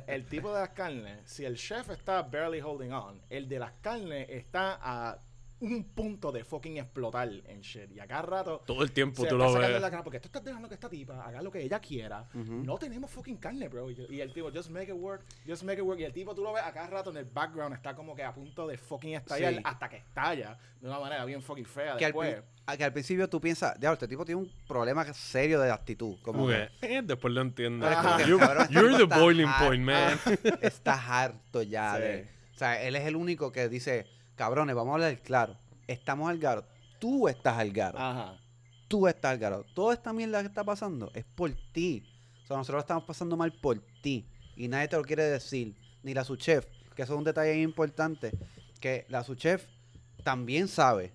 el tipo de las carnes, si el chef está barely holding on, el de las carnes está a un punto de fucking explotar en shit. Y a cada rato Todo el tiempo se tú está lo ves. la cara porque tú estás dejando que esta tipa haga lo que ella quiera. Ujú. No tenemos fucking carne, bro. Y, y el tipo, just make it work, just make it work. Y el tipo, tú lo ves a cada rato en el background, está como que a punto de fucking estallar Sí. hasta que estalla de una manera bien fucking fea. Que al, después. pri- a- que al principio tú piensas, diablo, este tipo tiene un problema serio de actitud. Como Como que eh, después lo entiendo. Pero es como que, You- cabrón, este you're tipo the boiling har- point, man. estás harto ya Sí. de... O sea, él es el único que dice, cabrones, vamos a hablar claro. Estamos al garo. Tú estás al garo. Ajá. Tú estás al garo. Toda esta mierda que está pasando es por ti. O sea, nosotros estamos pasando mal por ti. Y nadie te lo quiere decir. Ni la su chef. Que eso es un detalle importante. Que la su chef también sabe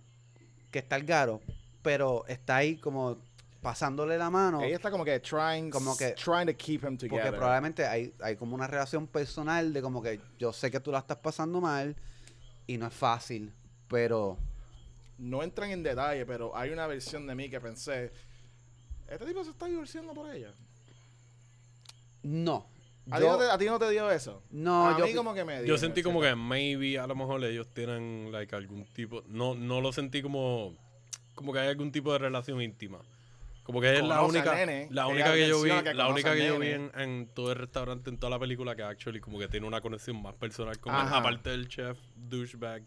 que está al garo. Pero está ahí como pasándole la mano. Ella está como que trying, Como que- trying to keep him Porque together. probablemente hay, hay como una relación personal de como que yo sé que tú la estás pasando mal y no es fácil, pero no entran en detalle, pero hay una versión de mí que pensé, este tipo se está divorciando por ella. no. ¿A, ti, Yo, no te, a ti no te dio eso? no, a yo, mí como que me dio. Yo sentí en como que maybe a lo mejor ellos tienen like algún tipo, no no lo sentí como como que hay algún tipo de relación íntima. Como que es la única nene, la única que yo vi, que la única que yo vi en, en todo el restaurante en toda la película que actually como que tiene una conexión más personal con él, aparte del chef douchebag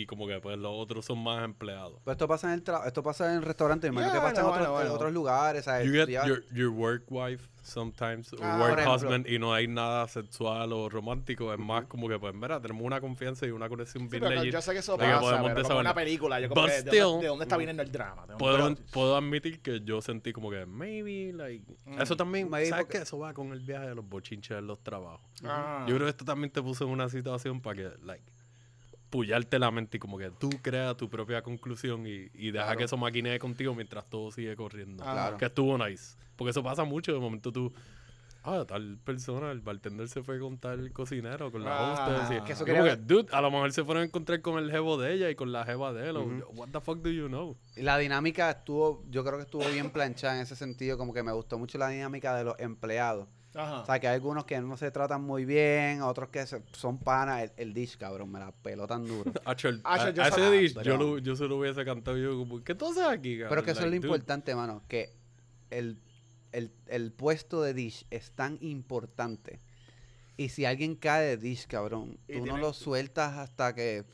y como que pues los otros son más empleados. pero esto pasa en el tra- esto pasa en el restaurante, me imagino Yeah, que pasa en bueno, otros, en bueno. otros lugares, ¿sabes? You get your, your work wife sometimes, or Ah, work husband, y no hay nada sexual o romántico. Es más como que, pues, mira, tenemos una confianza y una conexión Sí, bien pero legit. yo sé que eso de que pasa, podemos pero como una película, yo como que, ¿de, still, dónde, de dónde está viniendo el drama? ¿De Puedo, puedo admitir que yo sentí como que, maybe, like... Mm. Eso también, Maybe ¿sabes porque- qué? Eso va con el viaje de los bochinches de los trabajos. Ah. Yo creo que esto también te puso en una situación para que, like, pullarte la mente y como que tú creas tu propia conclusión y, y deja Claro. que eso maquinee contigo mientras todo sigue corriendo. Ah. Claro. Que estuvo nice. Porque eso pasa mucho. De momento tú, ah, tal persona, el bartender se fue con tal cocinero, con la Ah, hostess. y- que eso quería- que, dude, a lo mejor se fueron a encontrar con el jevo de ella y con la jeva de él. o, Ujú. What the fuck do you know? La dinámica estuvo, yo creo que estuvo bien planchada en ese sentido, como que me gustó mucho la dinámica de los empleados. Ajá. O sea, que hay algunos que no se tratan muy bien, otros que se- son panas. El, el dish, cabrón, me la peló tan duro. A- yo a ese sabía, dish, yo, lo- yo se lo hubiese cantado yo como, ¿qué tú haces aquí, cabrón? Pero que eso es lo Like, dude, importante, mano, que el, el, el puesto de dish es tan importante. Y si alguien cae de dish, cabrón, Y tú no tiene- lo sueltas hasta que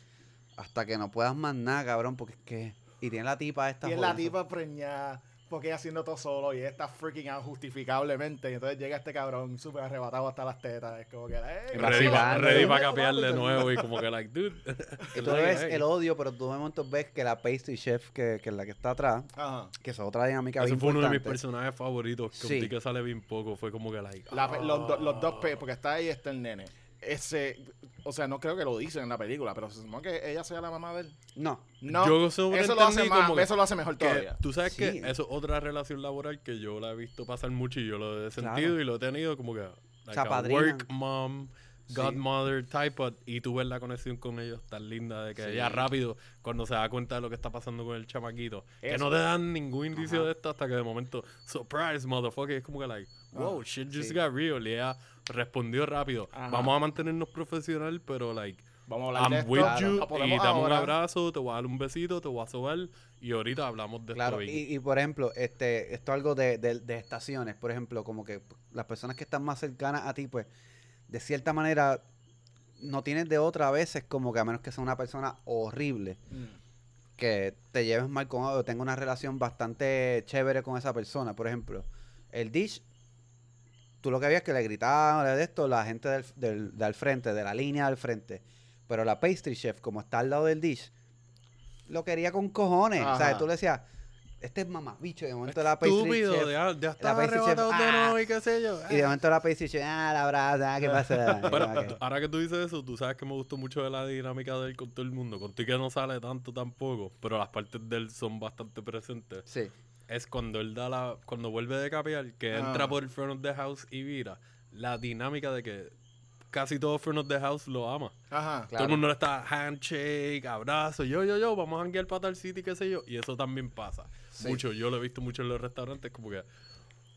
hasta que no puedas más nada, cabrón, porque es que... Y tiene la tipa esta Y es la tipa preñada, porque ella haciendo todo solo y ella está freaking out justificablemente. Y entonces llega este cabrón súper arrebatado hasta las tetas. Es como que, "Ey, Y Ready, para ready pa Vamos, capear de nuevo y como que, like, dude. Y tú ves el odio, pero tú de momento ves que la pastry chef, que, que es la que está atrás, Ajá. que es otra dinámica Ese bien fue uno de mis personajes favoritos. Que Sí. un que sale bien poco. Fue como que, like, La los, los dos ah. pe porque está ahí está el nene. Ese, o sea, no creo que lo dicen en la película, pero se supone que ella sea la mamá de él. No, No, Yo eso lo hace más, eso lo hace mejor que todavía. tú sabes Sí. que eso es otra relación laboral que yo la he visto pasar mucho y yo lo he Claro. sentido y lo he tenido como que like a work mom, Sí. godmother type but- y tú ves la conexión con ellos tan linda de que Sí. ella rápido cuando se da cuenta de lo que está pasando con el chamaquito que no te dan ningún indicio Ajá. de esto hasta que de momento surprise motherfucker es como que like wow Ah, shit just sí. got real y ella respondió rápido Ajá. vamos a mantenernos profesional pero like Vamos a hablar I'm de esto. with Claro. you Lo y dame un abrazo, te voy a dar un besito, te voy a sobar y ahorita hablamos de Claro, esto. y, y por ejemplo, este, esto es algo de, de- de estaciones, por ejemplo, como que las personas que están más cercanas a ti, pues, de cierta manera, no tienes de otra a veces, como que a menos que sea una persona horrible, Mm. que te lleves mal con o tenga una relación bastante chévere con esa persona. Por ejemplo, el dish, tú lo que habías que le gritaban de esto, la gente del, del, del frente, de la línea del frente. Pero la pastry chef, como está al lado del dish, lo quería con cojones. O sea, Ajá. tú le decías, este es mamá, bicho, de momento la pastry Estúpido, chef. ya, ya está pastry chef, arrebatado de ah, nuevo y qué sé yo. Y de momento la pastry chef, ah, la abraza, ¿qué pasa? Pero ahora que tú dices eso, tú sabes que me gustó mucho de la dinámica de él con todo el mundo. Contigo que no sale tanto tampoco, pero las partes de él son bastante presentes. sí, Es cuando él da la, cuando vuelve de capear, que Ah. entra por el front of the house y vira. La dinámica de que casi todo front of the house lo ama. Ajá. Todo el mundo le está handshake, abrazo, yo, yo, yo, vamos a janguear para tal city, qué sé yo. Y eso también pasa. Sí. Mucho, yo lo he visto mucho en los restaurantes, como que,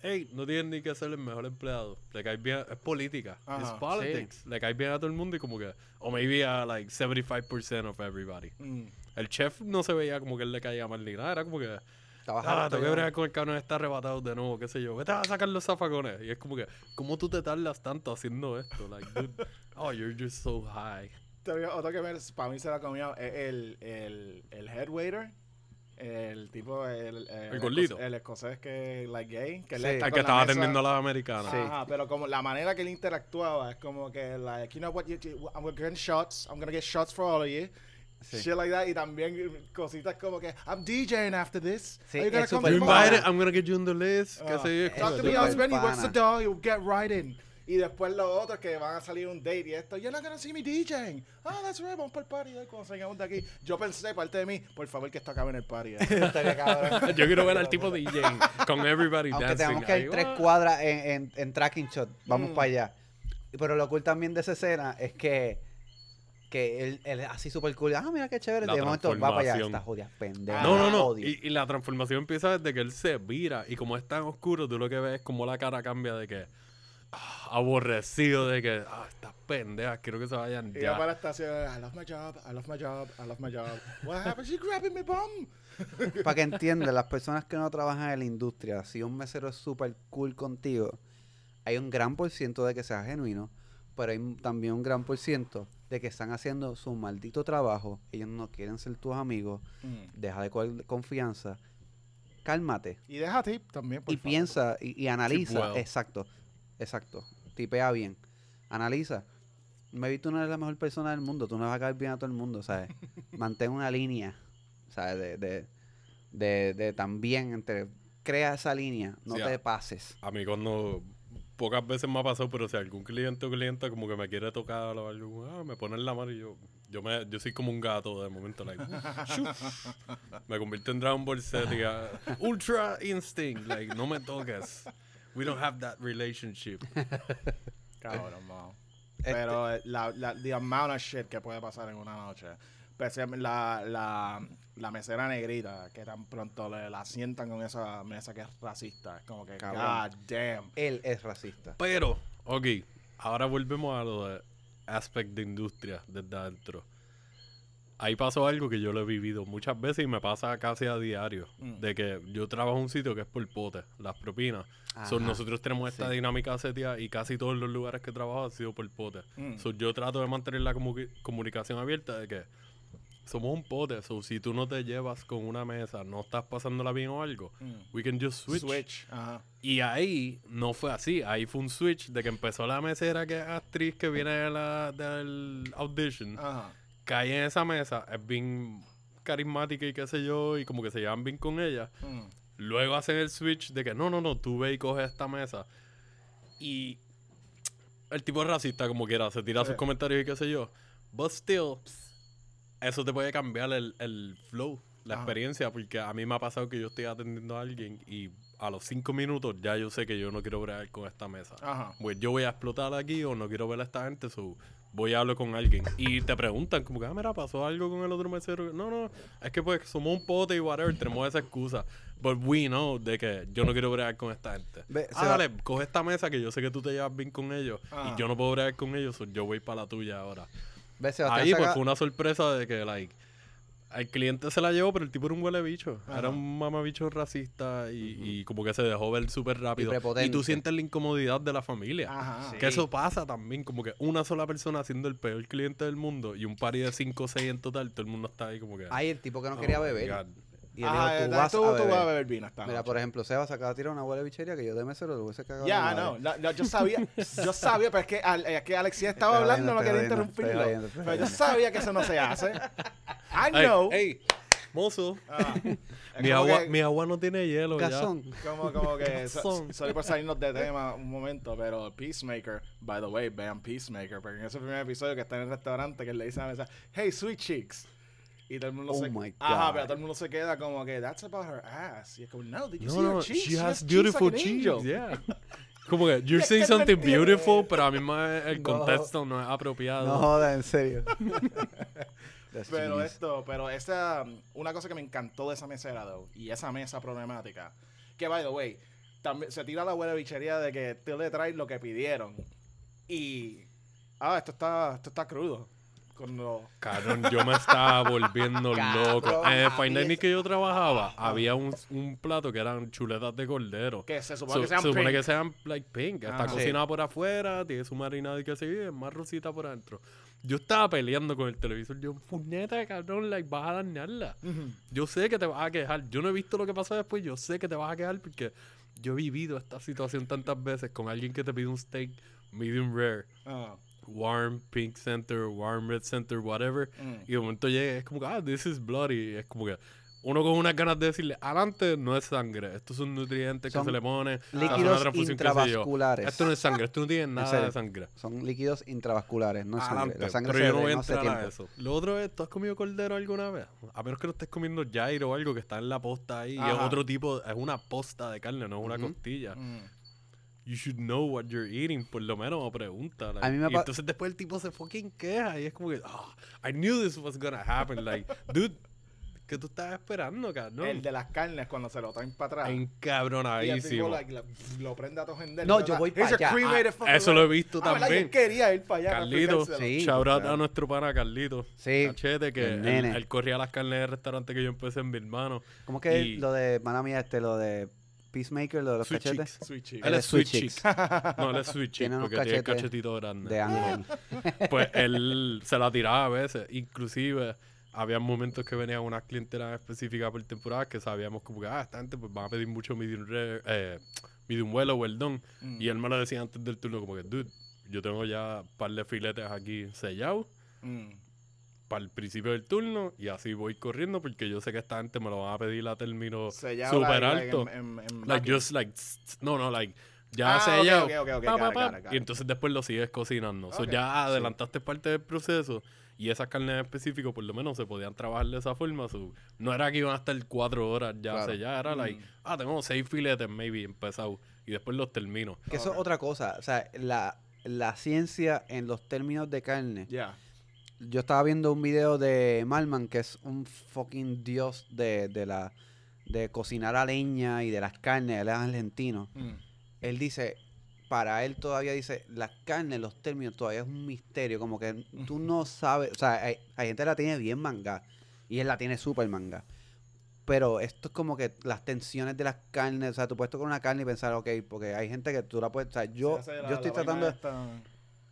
hey, no tienen ni que ser el mejor empleado. Le caes bien, es política, es politics. Le caes bien a todo el mundo y como que, o maybe a like 75% of everybody. Mm. El chef no se veía como que él le caía mal ni nada, era como que. Ah, tengo que bregar con el cabrón, está arrebatado de nuevo, qué sé yo. Vete a sacar los zafacones. Y es como que, ¿cómo tú te tardas tanto haciendo esto? Like, dude, oh, you're just so high. Otro que me, para mí se la comió es el, el, el head waiter. El tipo, el, El gordito. escocés- El escocés que, like gay. Que Sí. está El que estaba mesa- atendiendo a las americanas. Sí. Ajá, pero como la manera que él interactuaba es como que, like, you know what, you, you- I'm gonna get shots, I'm gonna get shots for all of you. Sí. Shit like that. Y también cositas como que, I'm DJing after this. Sí, Are you gonna come You to pana. mine?" invited, I'm gonna get you on the list. qué Ah. sé yo. Talk to me, Benny, what's the door? You'll get right in. Y después los otros que van a salir un date y esto, you're not gonna see me DJing. Ah, that's right, vamos para el party eh, cuando salgamos de aquí. Yo pensé, parte de mí, por favor que esto acabe en el party. eh. Yo quiero ver al tipo DJ con everybody Aunque dancing. tengamos que ir tres cuadras en, en, en tracking shot, vamos Mm. para allá. Pero lo cool también de esa escena es que, que él, él así súper cool. Ah, mira qué chévere. La de momento va para allá. Está jodida, pendeja. No, no, no. odio. Y, y la transformación empieza desde que él se vira. Y como es tan oscuro, tú lo que ves es como la cara cambia de que. ah, aborrecido de que. Ah, estas pendejas, quiero que se vayan Y va ya. para la estación, I love my job, I love my job, I love my job. What happened? She grabbing my bum. Para que entiendan, las personas que no trabajan en la industria, si un mesero es súper cool contigo, hay un gran por ciento de que sea genuino, pero hay también un gran por ciento de que están haciendo su maldito trabajo. Ellos no quieren ser tus amigos. Deja de coger confianza. Cálmate. Y deja tip también, por y favor. piensa y, y analiza. well. Exacto, exacto. Tipea bien. Analiza. Maybe tú no eres la mejor persona del mundo. Tú no vas a caer bien a todo el mundo, ¿sabes? Mantén una línea, ¿sabes? De, de, de, de también entre... Crea esa línea. No Sí, te pases. A mí cuando. Pocas veces me ha pasado, pero si algún cliente o clienta como que me quiere tocar o algo, ah, me ponen la mano y yo, yo, me, yo soy como un gato de momento, like, me convierto en Dragon Ball Z, y, ah, Ultra Instinct, like, no me toques. We don't have that relationship. Cabrón, mano. Este- Pero la, la, the amount of shit que puede pasar en una noche. Especialmente la, la, la mesera negrita, que tan pronto le, la sientan con esa mesa que es racista. Es como que, Cabrón. God damn. Él es racista. Pero, ok, ahora volvemos a lo de aspect de industria desde adentro. Ahí pasó algo que yo lo he vivido muchas veces y me pasa casi a diario. Mm. De que yo trabajo en un sitio que es por pote, las propinas. So, nosotros tenemos esta Sí. dinámica setia y casi todos los lugares que trabajo han sido por pote. Mm. So, yo trato de mantener la comu- comunicación abierta de que somos un pote. So, si tú no te llevas con una mesa, no estás pasándola bien o algo, Mm. we can just switch. Switch. Ajá. Y ahí no fue así. Ahí fue un switch de que empezó la mesera que es actriz que viene de la, del audition. Ajá. Cae en esa mesa, es bien carismática y qué sé yo, y como que se llevan bien con ella. Mm. Luego hacen el switch de que no, no, no, tú ve y coge esta mesa. Y el tipo es racista como quiera, se tira Sí. sus comentarios y qué sé yo. But still, eso te puede cambiar el, el flow, la experiencia, porque a mí me ha pasado que yo estoy atendiendo a alguien y a los cinco minutos ya yo sé que yo no quiero bregar con esta mesa. Ajá. Pues yo voy a explotar aquí o no quiero ver a esta gente, so voy a hablar con alguien. Y te preguntan, como que, ah, mira, pasó algo con el otro mesero. No, no, es que pues somos un pote y whatever, tenemos esa excusa. But we know de que yo no quiero bregar con esta gente. Ve, ah, dale, coge esta mesa que yo sé que tú te llevas bien con ellos Ajá. y yo no puedo bregar con ellos, so yo voy para la tuya ahora. Ahí pues saca- fue una sorpresa de que, like, el cliente se la llevó, pero el tipo era un huele bicho. Ajá. Era un mamabicho racista y, y como que se dejó ver súper rápido. Y, prepotente. tú sientes la incomodidad de la familia. Ajá. Sí. Que eso pasa también, como que una sola persona siendo el peor cliente del mundo y un party de 5 o 6 en total, todo el mundo está ahí como que... Hay el tipo que no "Oh quería beber. God". Y él Ajá, dijo, tú vas tú, a tú beber. vas a beber vino esta Mira, noche. por ejemplo, Sebas acaba de tirar una huele bichería que yo de mesero lo hubiese cagado. Ya, de no, madre. no, no, yo sabía, yo sabía, pero es que, al- es que Alexia estaba Estoy hablando, no quería interrumpirlo. estoy jodiendo, estoy Pero yo sabía que eso no se hace. I know. ey, mozo, Ah, mi agua, que- mi agua no tiene hielo ya. Cazón. Como, como que, so- sorry por salirnos de tema un momento, pero Peacemaker, by the way, vean Peacemaker, porque en ese primer episodio que está en el restaurante que le dice a la mesa, hey, sweet chicks. Y todo el mundo Oh se my Ajá, God. pero todo el mundo se queda como que, that's about her ass. Y es como, no, did you No, see her no, cheeks? she has cheeks beautiful like an cheeks, angel." yeah. Como que, you're saying no something beautiful, pero a mí más el No. contexto no es apropiado. No joda, en serio. That's Pero genius. esto, pero esa, una cosa que me encantó de esa mesera, though, y esa mesa problemática, que by the way, también se tira la buena bichería de que tú le traes lo que pidieron. Y, ah, esto está, esto está crudo. Cuando, Cabrón, yo me estaba volviendo loco. En el Fine Dining que yo trabajaba, había un, un plato que eran chuletas de cordero. que se supone So- que sean se supone pink. que sean like pink. Está Ajá. cocinada por afuera, tiene su marinada y que se vive, más rosita por adentro. Yo estaba peleando con el televisor. Yo, puñeta, cabrón, like, vas a dañarla. Yo sé que te vas a quejar. Yo no he visto lo que pasó después. Yo sé que te vas a quejar porque yo he vivido esta situación tantas veces con alguien que te pide un steak medium rare, Ah, warm pink center, warm red center, whatever. mm. Y de momento llega, es como que, ah, this is bloody. Y es como que uno con unas ganas de decirle, adelante no es sangre. Estos son nutrientes Son que se le ponen. Líquidos intravasculares. Esto no es sangre, esto no tiene nada de sangre. Son líquidos intravasculares, no es sangre. La sangre pero se yo no voy a entrar eso. Lo otro es, ¿tú has comido cordero alguna vez? A menos que no estés comiendo gyro o algo que está en la posta ahí. Y es Ajá. otro tipo, es una posta de carne, no es una costilla. Mm. You should know what you're eating, por lo menos, o pregunta. like. A mí me y entonces después el tipo se fucking queja y es como que, "Ah, I knew this was gonna happen. Like, dude, ¿qué tú estabas esperando, cabrón? El de las carnes cuando se lo traen para atrás. Y el tipo, Encabronadísimo. like, lo, lo prende a tojender. No, yo voy pa' allá. Ah, Eso lo he visto Ah, también. Yo quería ir para allá. para Carlito. Sí, shout out a nuestro pana Carlito. Sí, Cachete, que él, corría las carnes del restaurante que yo empecé en mi hermano. ¿cómo que y- lo de, mala mía, este, lo de Peacemaker, lo de los Sweet cachetes? Chicks. Sweet chick. Él Él es Sweet Chick. No, él es Sweet unos porque tiene el cachetito grande. De ángel. Pues él se la tiraba a veces. Inclusive, había momentos que venían unas clientelas específicas por temporada que sabíamos como que, ah, esta gente pues van a pedir mucho medium rare, eh, medium well o well done. Mm. Y él me lo decía antes del turno como que, dude, yo tengo ya un par de filetes aquí sellados Mm. Para el principio del turno y así voy corriendo porque yo sé que esta gente me lo van a pedir a término like, like, alto. en- en- en like just like, no, no, like, ya Ah, ok, sellado. ok, ok, ok, pa, got pa, it, pa, got it, got y entonces después lo sigues cocinando. So, ya sí. adelantaste parte del proceso y esas carnes en específico por lo menos se podían trabajar de esa forma. so, no era que iban a estar cuatro horas ya Claro. era like, Mm. ah, tengo seis filetes maybe empezado y después los termino. Que eso es otra cosa. O sea, la, la ciencia en los términos de carne, Ya. Yo estaba viendo un video de Malman, que es un fucking dios de, de la de cocinar a leña y de las carnes, él es argentino. Mm. Él dice, para él todavía dice, las carnes, los términos todavía es un misterio, como que tú no sabes, o sea, hay, hay gente que la tiene bien manga y él la tiene súper manga. Pero esto es como que las tensiones de las carnes, o sea, tú puedes tocar una carne y pensar, ok, porque hay gente que tú la puedes, o sea, yo, Se yo estoy la tratando, de-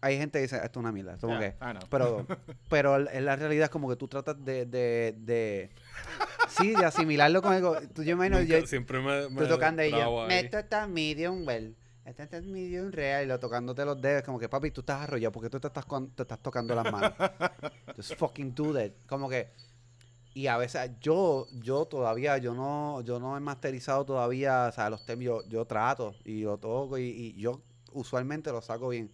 hay gente que dice, esto es una mierda, como Yeah, que, pero, pero en la realidad es como que tú tratas de, de, de sí, de asimilarlo con algo. Tú, yo me imagino, Nunca- yo, siempre me, me tú tocando ahí. esto está medium well, esto está medium real, y lo tocándote los dedos, como que papi, tú estás arrollado porque tú te estás, con- te estás tocando las manos. Just fucking do that. Como que, y a veces yo, yo todavía, yo no, yo no he masterizado todavía, o sea, los términos, yo, yo trato y lo toco y, y yo usualmente lo saco bien.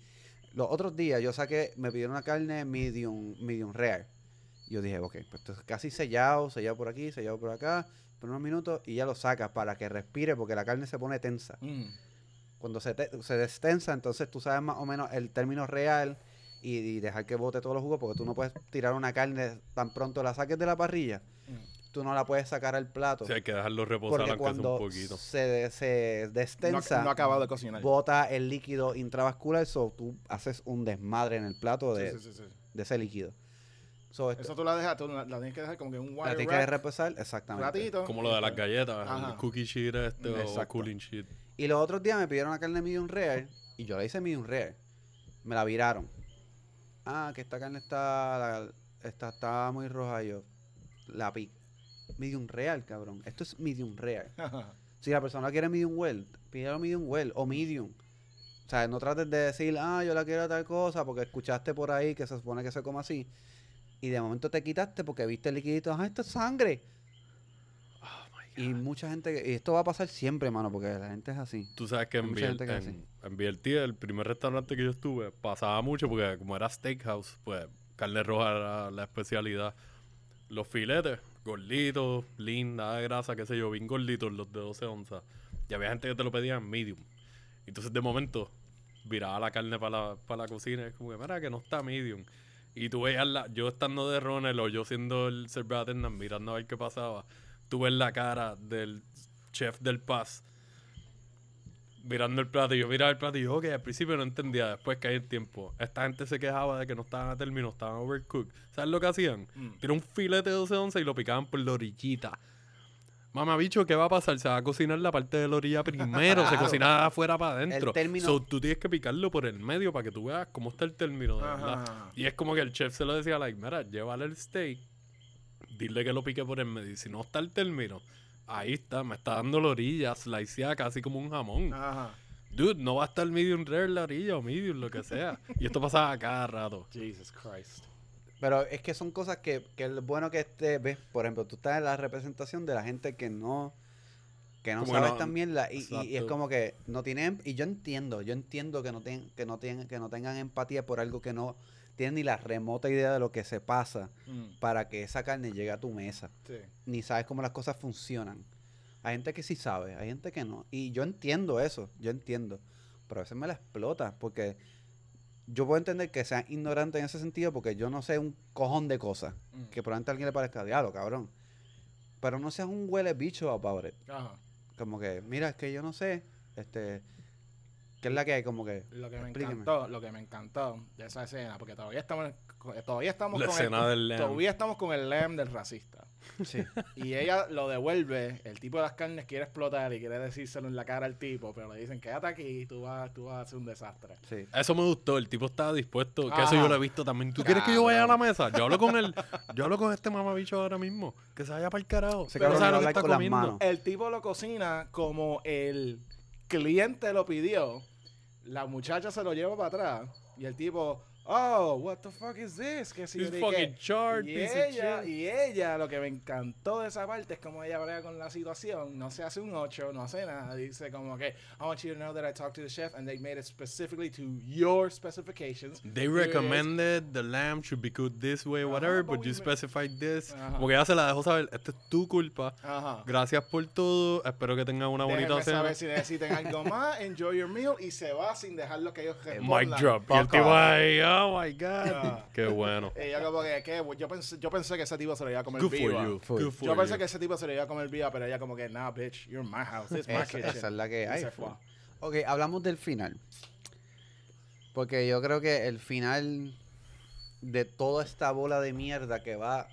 Los otros días yo saqué, me pidieron una carne medium, medium rare. Yo dije, ok, pues esto es casi sellado, sellado por aquí, sellado por acá, por unos minutos y ya lo sacas para que respire porque la carne se pone tensa. Mm. Cuando se, te- se destensa, entonces tú sabes más o menos el término real y, y dejar que bote todos los jugos porque tú no puedes tirar una carne tan pronto la saques de la parrilla. Mm. Tú no la puedes sacar al plato. Sí, hay que dejarlo reposar porque aunque sea cuando un poquito. se, de- se destensa, no ha acabado de cocinar. bota el líquido intravascular, so tú haces un desmadre en el plato de, sí, sí, sí. de ese líquido. So, esto- Eso tú la dejas, tú la, la tienes que dejar como que un la wire tienes que rack, repasar, un exactamente. ratito. Como lo de las galletas, Ajá. el cookie sheet este o Exacto. cooling sheet. Y los otros días me pidieron una carne medium rare y yo la hice medium rare. Me la viraron. Ah, que esta carne está, la- está, está muy roja. Y yo la pico. Medium rare, cabrón. Esto es medium rare. Si la persona quiere medium well, pídelo medium well o medium. O sea, no trates de decir, ah, yo la quiero tal cosa porque escuchaste por ahí que se supone que se come así. Y de momento te quitaste porque viste el liquidito, ah, esto es sangre. Y mucha gente, y esto va a pasar siempre, mano, porque la gente es así. Tú sabes que Hay en, mucha Biel- gente que es en, el primer restaurante que yo estuve, pasaba mucho porque como era steakhouse, pues carne roja era la especialidad. Los filetes, gorditos, de grasa, qué sé yo, bien gorditos, los de 12 onzas. Y había gente que te lo pedía en medium. Entonces de momento viraba la carne para la, para la cocina es como que, mira, que no está medium. Y tú veías la, yo estando de Ronald o yo siendo el server attendant mirando a ver qué pasaba, tú ves la cara del chef del Paz mirando el plato y yo miraba el plato y yo, ok, al principio no entendía, después que hay el tiempo. Esta gente se quejaba de que no estaban a término, estaban overcooked. ¿Sabes lo que hacían? Mm. Un filete de 12 onzas y lo picaban por la orillita. Mamá, bicho, ¿qué va a pasar? Se va a cocinar la parte de la orilla primero, se cocina afuera para adentro. El término- So, tú tienes que picarlo por el medio para que tú veas cómo está el término, de verdad. Y es como que el chef se lo decía, like, mira, llévale el steak, dile que lo pique por el medio. Y si no está el término, ahí está, me está dando la orilla, sliceada casi como un jamón. Ajá. Dude, no va a estar medium rare la orilla o medium, lo que sea. y esto pasaba a cada rato. Jesus Christ. Pero es que son cosas que, que es bueno que esté, ves, por ejemplo, tú estás en la representación de la gente que no que no Como que sabe no- esta mierda y, y- y es como que no tienen y yo entiendo, yo entiendo que no tienen que no tienen que no tengan empatía por algo que no tienen ni la remota idea de lo que se pasa Mm, para que esa carne llegue a tu mesa, sí. ni sabes cómo las cosas funcionan. Hay gente que sí sabe, hay gente que no y yo entiendo eso, yo entiendo, pero a veces me la explota porque yo puedo entender que sean ignorantes en ese sentido porque yo no sé un cojón de cosas. Mm. Que probablemente a alguien le parezca diablo, cabrón. Pero no seas un huele bicho about it. Ajá. Como que, mira, es que yo no sé, este, ¿qué es la que hay? Como que, Lo que me encantó, lo que me encantó de esa escena, porque todavía estamos, con- todavía estamos La con escena el, del lamb. todavía estamos con el lamb del racista. sí, Y ella lo devuelve, el tipo de las carnes quiere explotar y quiere decírselo en la cara al tipo, pero le dicen, quédate aquí, tú vas, tú vas a hacer un desastre. sí. Eso me gustó, el tipo estaba dispuesto, que eso yo lo he visto también. ¿Tú quieres que yo vaya a la mesa? Yo hablo con él, yo hablo con este mamabicho ahora mismo, que se vaya para el carajo. Pero cabrón sabe no lo que está comiendo. El tipo lo cocina como el cliente lo pidió, la muchacha se lo lleva para atrás y el tipo, oh, what the fuck is this? ¿Qué si ni fucking qué?" charred, Y piece ella, y ella, lo que me encantó de esa parte es como ella brega con la situación. No se hace un 8, no hace nada. Dice como que, I want you to know that I talked to the chef and they made it specifically to your specifications. They recommended the lamb should be cooked this way, whatever, but but you specified this. Ajá. Como que ella se la dejó saber, esta es tu culpa. Ajá. Gracias por todo, espero que tengan una bonita cena. saber si necesitan algo más. Enjoy your meal. Y se va sin dejar lo que ellos Mic respondan. drop. Y el tipo ahí, Oh my God. Ah. Qué bueno. Y yo como que, ¿qué? Yo pensé, yo pensé que ese tipo se lo iba a comer Good for viva. you. Full. Good for Yo pensé you. que ese tipo se lo iba a comer viva, pero ella como que, nah, bitch, you're in my house, it's my Esa, kitchen. esa es la que hay. se full. fue. Ok, hablamos del final. Porque yo creo que el final de toda esta bola de mierda que va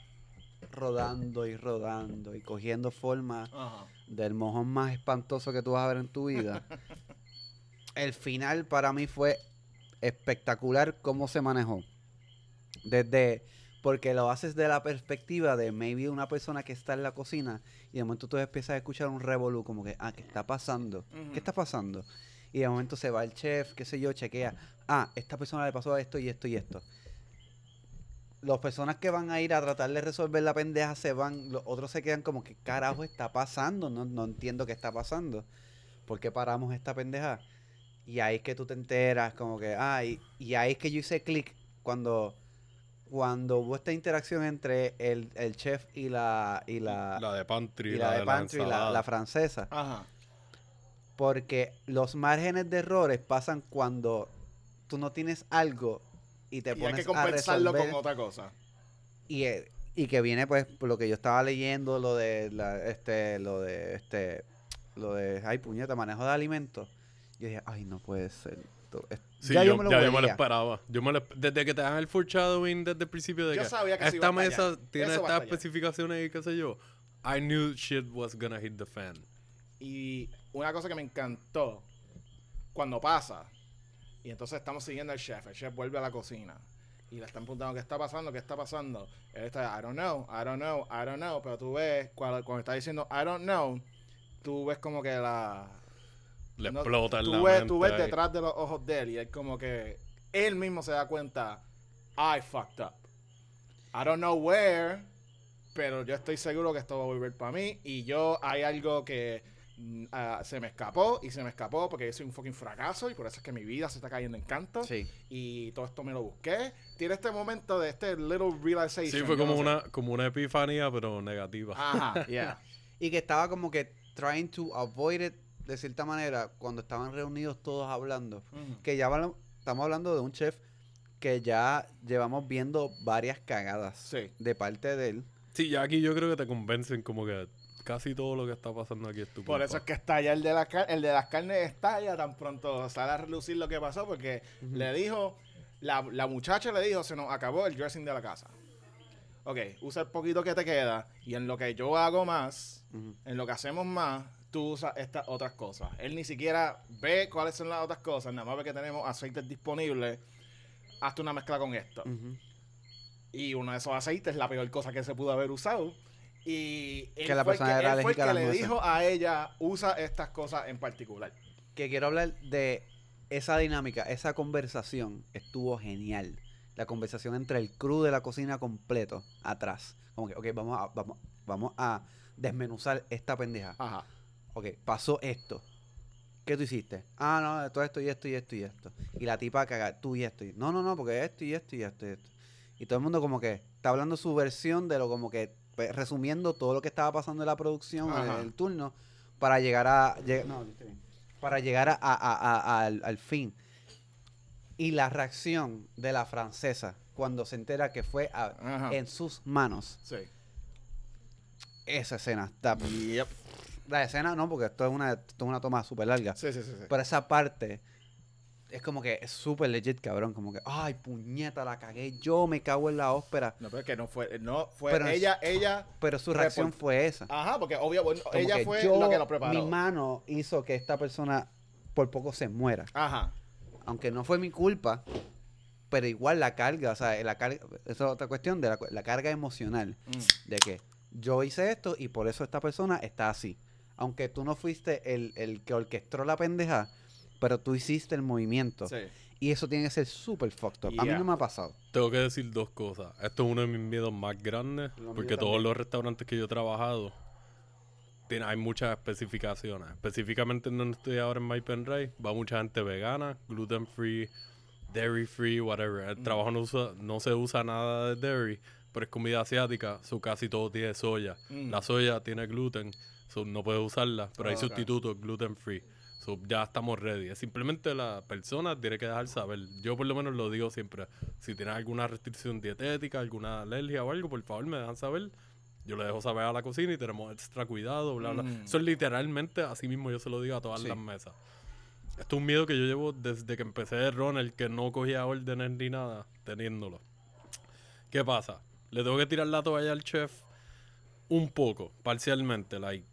rodando y rodando y cogiendo forma Ajá. del mojón más espantoso que tú vas a ver en tu vida. el final para mí fue espectacular cómo se manejó. Desde porque lo haces de la perspectiva de maybe una persona que está en la cocina y de momento tú empiezas a escuchar un revolú como que, ah, ¿qué está pasando? ¿Qué está pasando? Y de momento se va el chef, qué sé yo, chequea, ah, esta persona le pasó esto y esto y esto. Las personas que van a ir a tratar de resolver la pendeja se van, los otros se quedan como que carajo está pasando, no, no entiendo qué está pasando. ¿Por qué paramos esta pendeja? Y ahí es que tú te enteras, como que, ah, y, y ahí es que yo hice clic cuando, cuando hubo esta interacción entre el, el chef y la, y la, La de pantry, y la de Pantry, la, ensalada. la francesa. Ajá. Porque los márgenes de errores pasan cuando tú no tienes algo y te Y hay pones que a compensarlo resolver con otra cosa. y, eh, y que viene pues por lo que yo estaba leyendo lo de la, este lo de este lo de ay puñeta manejo de alimentos yo dije ay no puede ser Sí, ya yo, yo me lo ya yo me lo huelía. esperaba. Yo me lo desde que te dan el foreshadowing desde el principio de Yo que sabía que esta mesa allá. tiene Eso estas especificaciones y qué sé yo. I knew shit was gonna hit the fan. Y una cosa que me encantó, cuando pasa, y entonces estamos siguiendo al chef, el chef vuelve a la cocina y le están preguntando qué está pasando, qué está pasando. Él está, I don't know, I don't know, I don't know, pero tú ves, cuando, cuando está diciendo I don't know, tú ves como que la... Le no- explota en tú la ves, mente tú ves ahí. detrás de los ojos de él y es como que él mismo se da cuenta, I fucked up. I don't know where, pero yo estoy seguro que esto va a volver para mí y yo hay algo que ah, se me escapó y se me escapó porque yo soy un fucking fracaso y por eso es que mi vida se está cayendo en canto sí y todo esto me lo busqué. Tiene este momento de este little realization. Sí, fue como no sé. una, como una epifanía, pero negativa. Ajá, yeah. y que estaba como que trying to avoid it de cierta manera cuando estaban reunidos todos hablando que ya estamos hablando de un chef que ya llevamos viendo varias cagadas Sí. de parte de él. Sí, ya aquí yo creo que te convencen como que casi todo lo que está pasando aquí es tu Por eso es que estalla el de, la el de las carnes, estalla tan pronto sale a relucir lo que pasó, porque le dijo, la, la muchacha le dijo, se nos acabó el dressing de la casa. Ok, usa el poquito que te queda y en lo que yo hago más, en lo que hacemos más, tú usas estas otras cosas. Él ni siquiera ve cuáles son las otras cosas, nada más ve que tenemos aceites disponibles, hazte una mezcla con esto. Y uno de esos aceites es la peor cosa que se pudo haber usado. Y él Que la fue el persona era él fue el alérgica a que le nueces. dijo a ella, usa estas cosas en particular. que quiero hablar de esa dinámica, esa conversación estuvo genial. La conversación entre el crew de la cocina completo, atrás. Como que, ok, vamos a, vamos, vamos a desmenuzar esta pendeja. Ajá. Ok, pasó esto. ¿Qué tú hiciste? Ah, no, todo esto y esto y esto y esto. Y la tipa caga, tú y esto. Y, no, no, no, porque esto y esto y esto y esto. Y todo el mundo como que está hablando su versión de lo como que, pues, resumiendo todo lo que estaba pasando en la producción, en el turno, para llegar a... lleg- no, para llegar a, a- a- a- al, al fin. Y la reacción de la francesa cuando se entera que fue a- en sus manos. Sí. Esa escena está... Yep. La escena no, porque esto es una, esto es una toma súper larga. Sí, sí, sí. sí. Pero esa parte es como que es súper legit, cabrón. Como que, ay, puñeta, la cagué. Yo me cago en la ópera. No, pero es que no fue, no fue Pero ella, ella. Pero su reacción Report- fue esa. Ajá, porque obvio, bueno, ella fue yo- la que lo preparó. Mi mano hizo que esta persona por poco se muera. Ajá. Aunque no fue mi culpa, pero igual la carga, o sea, la carga, esa es otra cuestión de la, la carga emocional. Mm. De que yo hice esto y por eso esta persona está así. Aunque tú no fuiste el, el que orquestó la pendeja, pero tú hiciste el movimiento. Sí. Y eso tiene que ser súper fucked up. A mí no me ha pasado. Tengo que decir dos cosas. Esto es uno de mis miedos más grandes. Porque todos los restaurantes que yo he trabajado tiene, hay muchas especificaciones. Específicamente en donde estoy ahora en My Pen Ray, va mucha gente vegana, gluten free, dairy free, whatever. El Mm. trabajo no, usa, no se usa nada de dairy, pero es comida asiática, so casi todo tiene soya. Mm. La soya tiene gluten, so no puedes usarla, pero hay Ok. sustitutos gluten free. So, ya estamos ready. Simplemente la persona tiene que dejar saber. Yo por lo menos lo digo siempre. Si tienes alguna restricción dietética, alguna alergia o algo, por favor me dejan saber. Yo le dejo saber a la cocina y tenemos extra cuidado, bla, bla. Mm. Eso es literalmente, así mismo yo se lo digo a todas Sí. las mesas. Esto es un miedo que yo llevo desde que empecé de Ronald, que no cogía órdenes ni nada, teniéndolo. ¿Qué pasa? Le tengo que tirar la toalla al chef un poco, parcialmente, like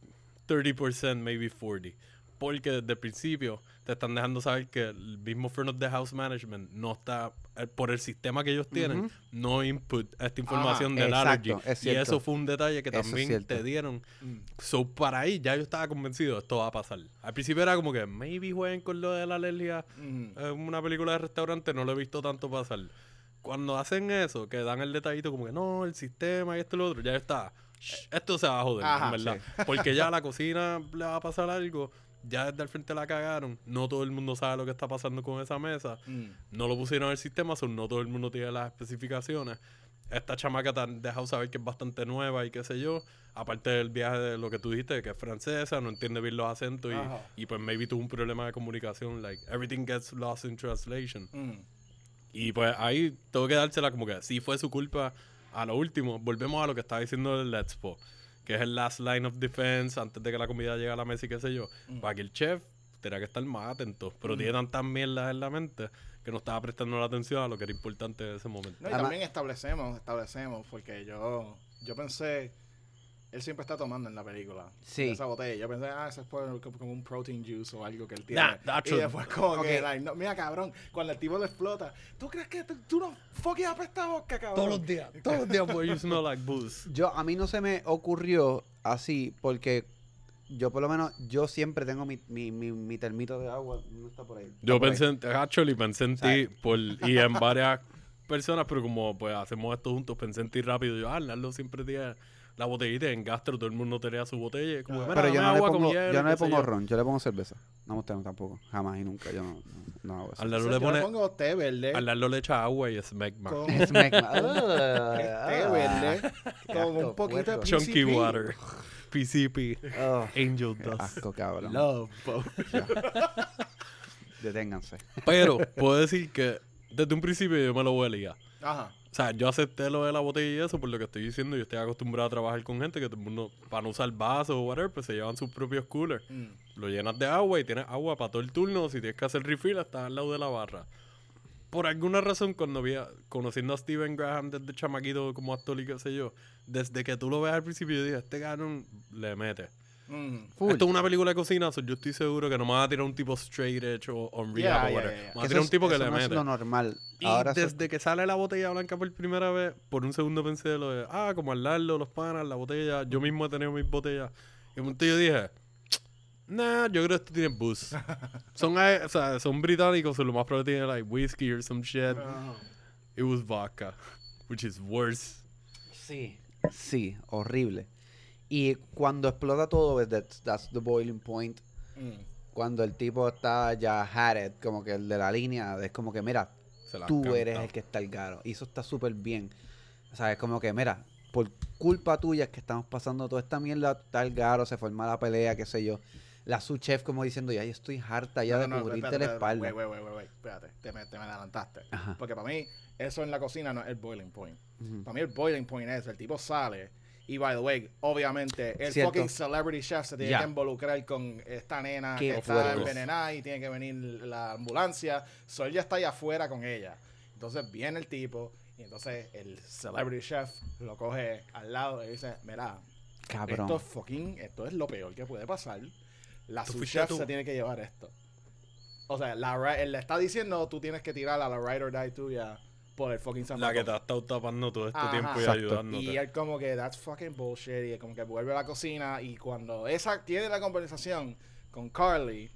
30%, maybe 40%. Porque desde el principio te están dejando saber que el mismo front of the house management no está, eh, por el sistema que ellos tienen, no input esta información del exacto, allergy. es y eso fue un detalle que es también te dieron. Mm. So, para ahí ya yo estaba convencido, esto va a pasar. Al principio era como que, maybe jueguen con lo de la alergia Mm. en una película de restaurante, no lo he visto tanto pasar. Cuando hacen eso, que dan el detallito como que no, el sistema y esto y lo otro, ya está. Shh, Esto se va a joder, Ajá, en verdad. Porque ya a la cocina le va a pasar algo, ya desde el frente la cagaron, no todo el mundo sabe lo que está pasando con esa mesa, Mm. no lo pusieron en el sistema, so no todo el mundo tiene las especificaciones. Esta chamaca te han dejado saber que es bastante nueva y qué sé yo. Aparte del viaje de lo que tú dijiste, que es francesa, no entiende bien los acentos y pues maybe tuvo un problema de comunicación. Like, everything gets lost in translation. Mm. Y pues ahí tengo que dársela como que sí fue su culpa a lo último. Volvemos a lo que estaba diciendo el Let's Po, que es el last line of defense antes de que la comida llegue a la mesa y qué sé yo. Mm. Para que el chef tenía que estar más atento, pero Mm. tiene tantas mierdas en la mente que no estaba prestando la atención a lo que era importante en ese momento. No, y también establecemos, establecemos, porque yo, yo pensé, él siempre está tomando en la película. Sí. Esa botella. Yo pensé, ah, eso es por- como, un protein juice o algo que él tiene. Nah, that's y después como que, like, no, mira cabrón, cuando el tipo le explota, ¿tú crees que tú, tú no fucking apesta boca, cabrón? días, todos los días, boy, you smell like booze. Yo, a mí no se me ocurrió así porque yo por lo menos, yo siempre tengo mi, mi, mi, mi termito de agua. No está por ahí. Está Yo por ahí. pensé en, actually, pensé en ti y en varias personas, pero como pues hacemos esto juntos, pensé en ti rápido. Yo, ah, siempre tiene la botellita en gastro, todo el mundo tenía su botella. Como, Ah. "Mira, Pero yo no le pongo, hielo", yo no le pongo yo. ron, yo le pongo cerveza. No me gusta tampoco. Jamás y nunca. Yo no, no, no hago eso. Al O Nardo sea, le yo pone, le pongo té verde. al Nardo le echa agua y es magma. con Es té verde. con un poquito de. Chunky water. PCP. Oh, Angel dust. asco, cabrón. Love. Deténganse. Pero puedo decir que desde un principio yo me lo huelía. Ajá. O sea, yo acepté lo de la botella y eso por lo que estoy diciendo. Yo estoy acostumbrado a trabajar con gente que todo el mundo, para no usar vasos o whatever, pues se llevan sus propios coolers. Mm. Lo llenas de agua y tienes agua para todo el turno. Si tienes que hacer refill, estás al lado de la barra. Por alguna razón, cuando vi a- conociendo a Steven Graham desde chamaquito como actor y qué sé yo, desde que tú lo ves al principio, yo dije, este cabrón le mete. Mm. Esto es una película de cocina, so yo estoy seguro que no me va a tirar un tipo straight edge o on Yeah, o yeah, whatever. yeah. Me va a tirar un tipo es- que le no es mete. lo normal. Y Ahora desde que sale la botella blanca por primera vez, por un segundo pensé de lo de, ah, como al lado, los panas, la botella. Yo mismo he tenido mis botellas. Y un momento yo dije, nah, yo creo que esto tiene booze. son, o sea, son británicos, so lo más probable tiene like whiskey or some shit. Ajá. It was vodka, which is worse. Sí. Sí, horrible. Y cuando explota todo, ves, that's, that's the boiling point. Mm. Cuando el tipo está ya had it, como que el de la línea, es como que, mira, tú canta. eres el que está el garo. Y eso está súper bien. O sea, es como que, mira, por culpa tuya es que estamos pasando toda esta mierda, está el garo, se forma la pelea, qué sé yo. La su chef como diciendo, ya yo estoy harta ya No, de no, cubrirte la espalda. Espérate, te me, te me adelantaste. Ajá. Porque para mí, eso en la cocina no es el boiling point. Para mí el boiling point es, el tipo sale y, by the way, obviamente, el Cierto. fucking celebrity chef se tiene que involucrar con esta nena Qué que está envenenada y tiene que venir la ambulancia. So, él ya está allá afuera con ella. Entonces viene el tipo y entonces el celebrity chef lo coge al lado y dice, mira, Cabrón. esto es fucking, esto es lo peor que puede pasar. La sous chef tú. se tiene que llevar esto. O sea, la, él le está diciendo, tú tienes que tirar a la ride or die tuya por el fucking San La que te ha estado tapando todo este Ajá. tiempo y Exacto. ayudándote. Y él como que, that's fucking bullshit. Y como que vuelve a la cocina y cuando esa tiene la conversación con Carly,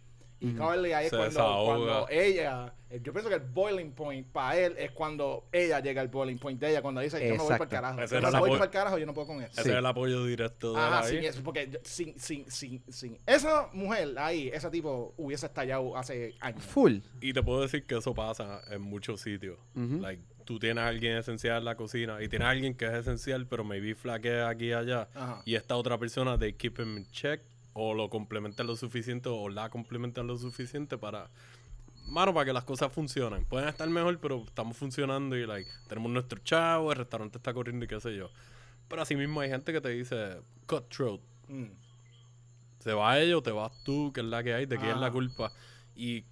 y. Carly ahí es Se cuando, desahoga. cuando ella, yo pienso que el boiling point para él es cuando ella llega al boiling point de ella, cuando dice, yo me voy para el carajo. Ese Yo me voy para el carajo, yo no puedo con esto. Ese Sí. es el apoyo directo de Ajá, sin ahí. eso, porque sin, sin, sin, sin esa mujer ahí, ese tipo hubiese estallado hace años. Full. Y te puedo decir que eso pasa en muchos sitios. Ujú. Like, tú tienes a alguien esencial en la cocina y tienes a alguien que es esencial, pero maybe flaquea aquí y allá. Ajá. Y esta otra persona, they keep him in check o lo complementan lo suficiente o la complementan lo suficiente para mano para que las cosas funcionen. Pueden estar mejor, pero estamos funcionando y like tenemos nuestro chavo, el restaurante está corriendo y qué sé yo. Pero así mismo hay gente que te dice cutthroat. Mm. Se va ellos, te vas tú, que es la que hay, de quién es la Ah. culpa. Y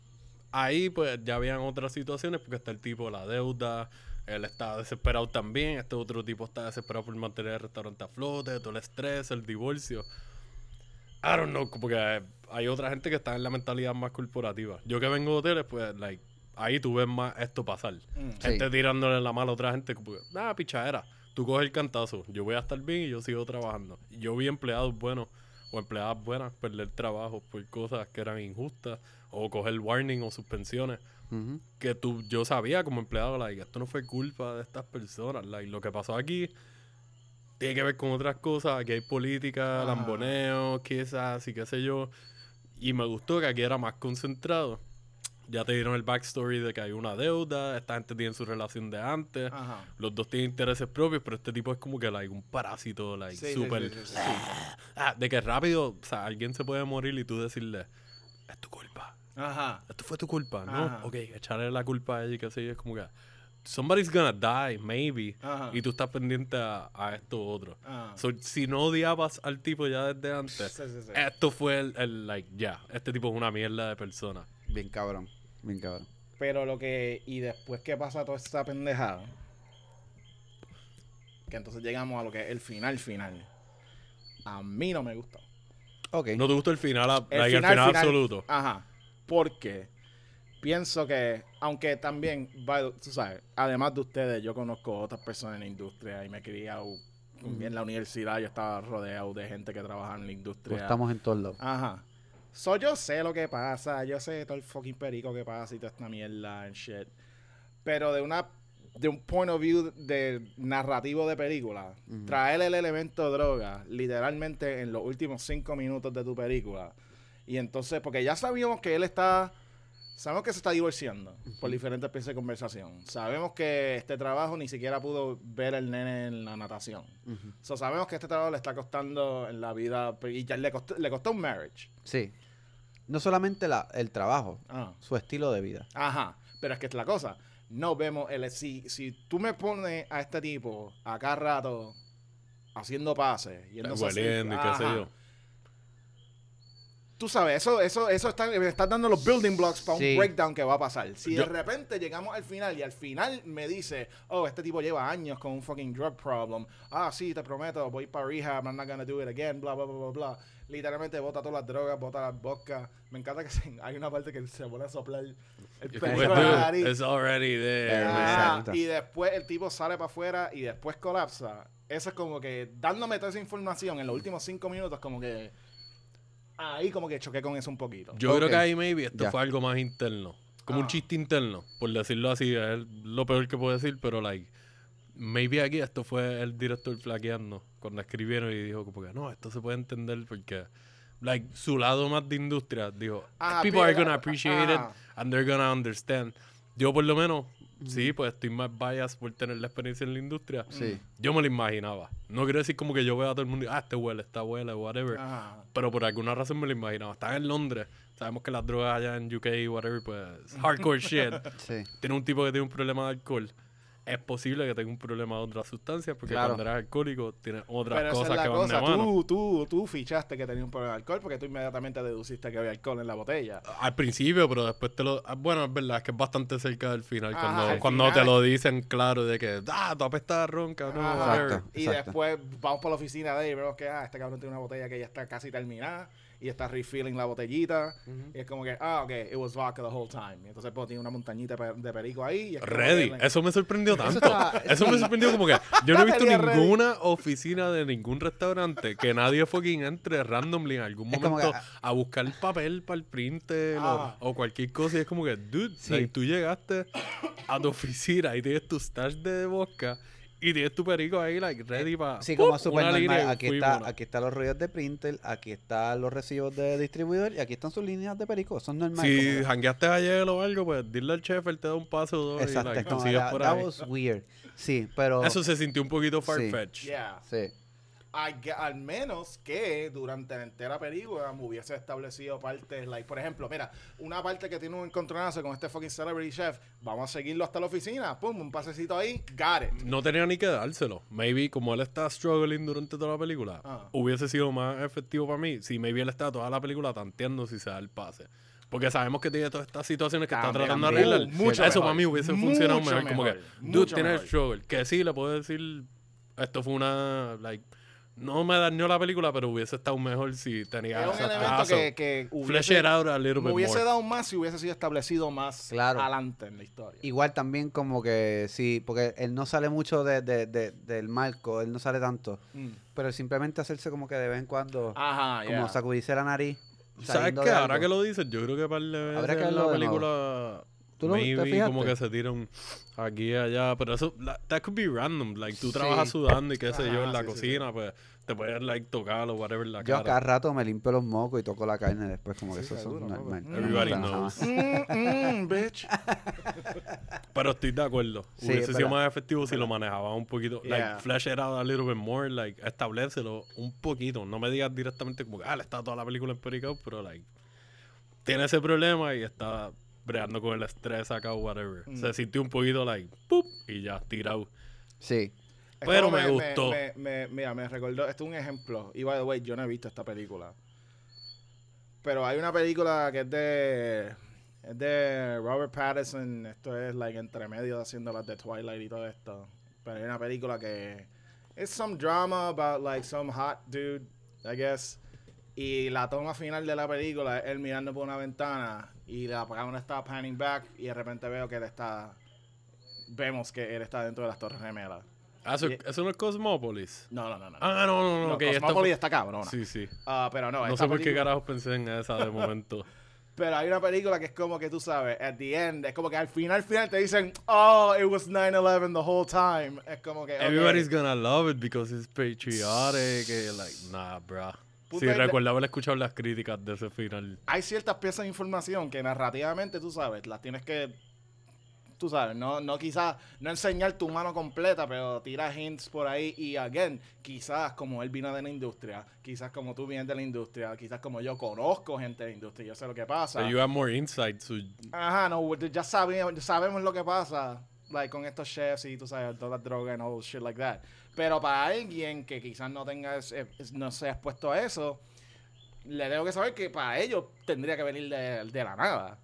ahí pues ya habían otras situaciones porque está el tipo de la deuda, él está desesperado también, este otro tipo está desesperado por mantener el restaurante a flote, todo el estrés, el divorcio. I don't know, porque hay otra gente que está en la mentalidad más corporativa. Yo que vengo de hoteles, pues like, ahí tú ves más esto pasar. Mm. Gente tirándole la mala a otra gente, ah, pichadera. Tú coges el cantazo, yo voy a estar bien y yo sigo trabajando. Yo vi empleados buenos o empleadas buenas perder trabajo por cosas que eran injustas o coger warning o suspensiones que tú yo sabía como empleado like, esto no fue culpa de estas personas like, lo que pasó aquí tiene que ver con otras cosas aquí hay política Ah. lamboneo quizás y qué sé yo y me gustó que aquí era más concentrado ya te dieron el backstory de que hay una deuda esta gente tiene su relación de antes Ajá. los dos tienen intereses propios pero este tipo es como que like, un parásito like Sí, súper sí, sí, sí. Ah, de que rápido o sea alguien se puede morir y tú decirle es tu culpa Ajá. esto fue tu culpa, ¿no? Ajá. Ok, echarle la culpa a ella y qué sé yo, es como que somebody's gonna die, maybe. Ajá. Y tú estás pendiente a, a esto u otro. Ajá. So, si no odiabas al tipo ya desde antes, Sí, sí, sí. esto fue el, el, like, ya, este tipo es una mierda de persona. Bien cabrón. Bien cabrón. Pero lo que. Y después que pasa toda esta pendejada. Que entonces llegamos a lo que es el final final. A mí no me gustó. Ok. ¿No te gustó el final, a- El like, el final, absoluto? Ajá. Porque pienso que, aunque también, tú sabes, además de ustedes, yo conozco otras personas en la industria y me he criado en la universidad. Yo estaba rodeado de gente que trabaja en la industria. Pues estamos en todos lados. Ajá. So, yo sé lo que pasa, yo sé todo el fucking perico que pasa y toda esta mierda and shit. Pero de una de un point of view de narrativo de película, traer el elemento droga literalmente en los últimos cinco minutos de tu película. Y entonces, porque ya sabíamos que él está, sabemos que se está divorciando por diferentes piezas de conversación. Sabemos que este trabajo ni siquiera pudo ver el nene en la natación. Ujú. So, sabemos que este trabajo le está costando en la vida y ya le costó, le costó un marriage. Sí. No solamente la, el trabajo, Ah. su estilo de vida. Ajá, pero es que es la cosa. No vemos el si, si tú me pones a este tipo acá rato haciendo pases y él no se qué sé yo. Tú sabes, eso, eso, eso está, me está dando los building blocks para Sí. un breakdown que va a pasar. Si Yo- de repente llegamos al final y al final me dice, oh, este tipo lleva años con un fucking drug problem. Ah, sí, te prometo, voy para rehab, I'm not gonna do it again, bla, bla, bla, bla, bla. Literalmente bota todas las drogas, bota las vodka. Me encanta que se- hay una parte que se pone a soplar el como, de la dude, nariz. it's already there, Ah, y después el tipo sale para afuera y después colapsa. Eso es como que dándome toda esa información en los últimos cinco minutos, como que ahí como que choqué con eso un poquito. Yo Ok. creo que ahí maybe esto Ya. fue algo más interno. Como un Ah. chiste interno, por decirlo así. Es lo peor que puedo decir, pero like. Maybe aquí esto fue el director flaqueando cuando escribieron y dijo como que no, esto se puede entender porque like su lado más de industria dijo Ah, people are gonna appreciate ajá. it and they're gonna understand. Yo por lo menos sí, pues estoy más biased por tener la experiencia en la industria. Sí. Yo me lo imaginaba. No quiero decir como que yo veo a todo el mundo y ah, este huele, esta huele, whatever. Ajá. Pero por alguna razón me lo imaginaba. Están en Londres. Sabemos que las drogas allá en UK, whatever, pues hardcore shit. Sí. Tiene un tipo que tiene un problema de alcohol. Es posible que tenga un problema de otras sustancias porque Claro. cuando eres alcohólico tienes otras Pero esa cosas es la que van de cosa. mano. Tú, tú, tú fichaste que tenía un problema de alcohol porque tú inmediatamente deduciste que había alcohol en la botella. Al principio, pero después te lo... ah, Bueno, es verdad, es que es bastante cerca del final. Ajá, cuando cuando final. te lo dicen claro de que, ah, tú apestas a ron, cabrón, Ajá. whatever. Exacto. Y después vamos por la oficina de él y vemos que ah, este cabrón tiene una botella que ya está casi terminada y está refilling la botellita. Y es como que, ah, ok, it was vodka the whole time. Y entonces pues, tiene una montañita de perico ahí. Y es Ready. que- Eso me sorprendió tanto. está- Eso me sorprendió como que yo no he visto Batería ready. ninguna oficina de ningún restaurante que nadie fucking entre randomly en algún momento que- a buscar papel para el printer Ah. o, o cualquier cosa. Y es como que, dude, Sí. like, tú llegaste a tu oficina y tienes tu stash de vodka y tienes tu perico ahí, like, ready para. Sí, como súper normal. Aquí, está, aquí están los rollos de printer, aquí están los recibos de distribuidor y aquí están sus líneas de perico. Son normales. Si como- jangueaste ayer o algo, pues dile al chef, él te da un paso o dos Exacto. y es like, tú como, that, por that ahí. was weird. Sí, pero... Eso se sintió un poquito Sí. farfetch. Yeah. Sí. I ge- al menos que durante la entera película me hubiese establecido partes, like, por ejemplo, mira, una parte que tiene un encontronazo con este fucking celebrity chef, vamos a seguirlo hasta la oficina, pum, un pasecito ahí, got it. No tenía ni que dárselo. Maybe, como él está struggling durante toda la película, Ah. hubiese sido más efectivo para mí si maybe él está toda la película tanteando si se da el pase. Porque sabemos que tiene todas estas situaciones que También, está tratando de arreglar. Mucho Eso mejor. para mí hubiese funcionado Mucho mejor. Como que, mejor. dude, tiene mejor. struggle. Que sí, le puedo decir, esto fue una, like, no me dañó la película, pero hubiese estado mejor si tenía Era un elemento que, que hubiese, out a little me bit hubiese more. dado más si hubiese sido establecido más Claro. adelante en la historia. Igual también como que sí, porque él no sale mucho de, de- de- del marco, él no sale tanto. Mm. Pero simplemente hacerse como que de vez en cuando, Ajá, como yeah. sacudirse la nariz. ¿Sabes qué? Ahora que lo dices, yo creo que para Habrá que la de nuevo. ¿Tú lo- te maybe fijaste? como que se tiran aquí y allá, pero eso la- that could be random, like tú Sí. trabajas sudando y qué sé yo en la sí, sí, cocina, pues te puedes like tocar o whatever la Yo a cara. cada rato me limpio los mocos y toco la carne después, como que eso es normal. No Everybody knows. Mm, mm, bitch. Pero estoy de acuerdo. Sí, Hubiese es sido más efectivo si lo manejaba un poquito, Yeah. like flesh it out a little bit more, like establecelo un poquito, no me digas directamente como que ah, le está toda la película en Perico, pero like tiene ese problema y está breando con el estrés acá o whatever. Mm. Se sintió un poquito like ¡pup! y ya tirado. Sí. Pero me gustó. Me, me- mira, me recordó, esto es un ejemplo. Y by the way, yo no he visto esta película. Pero hay una película que es de. Es de Robert Pattinson. Esto es like entre medio haciendo las de Twilight y todo esto. Pero hay una película que. Es some drama about like some hot dude, I guess. Y la toma final de la película es él mirando por una ventana y la cámara está panning back y de repente veo que él está. Vemos que él está dentro de las Torres Gemelas. Ah, eso, Y- eso no es Cosmópolis. No, no, no, no. Ah, no, no, no. no ok, esta Cosmópolis fue- está cabrona. Sí, sí. Ah, pero no, No sé por qué carajos pensé en esa de momento. Pero hay una película que es como que tú sabes, at the end, es como que al final, final te dicen, oh, it was 9-11 the whole time. Es como que. ok. Everybody's gonna love it because it's patriotic. y like, nah, bro. Sí, recuerdo haber escuchado las críticas de ese final. Hay ciertas piezas de información que narrativamente tú sabes, las tienes que. Tú sabes, no, no quizás, no enseñar tu mano completa, pero tira hints por ahí. Y again, quizás como él vino de la industria, quizás como tú vienes de la industria, quizás como yo conozco gente de la industria, yo sé lo que pasa. So you have more insight. So Ajá, no, ya sabemos, sabemos lo que pasa like, con estos chefs y tú sabes, todas las drogas and all shit like that. Pero para alguien que quizás no tenga, ese- es- no sea expuesto a eso, le tengo que saber que para ellos tendría que venir de, de la nada.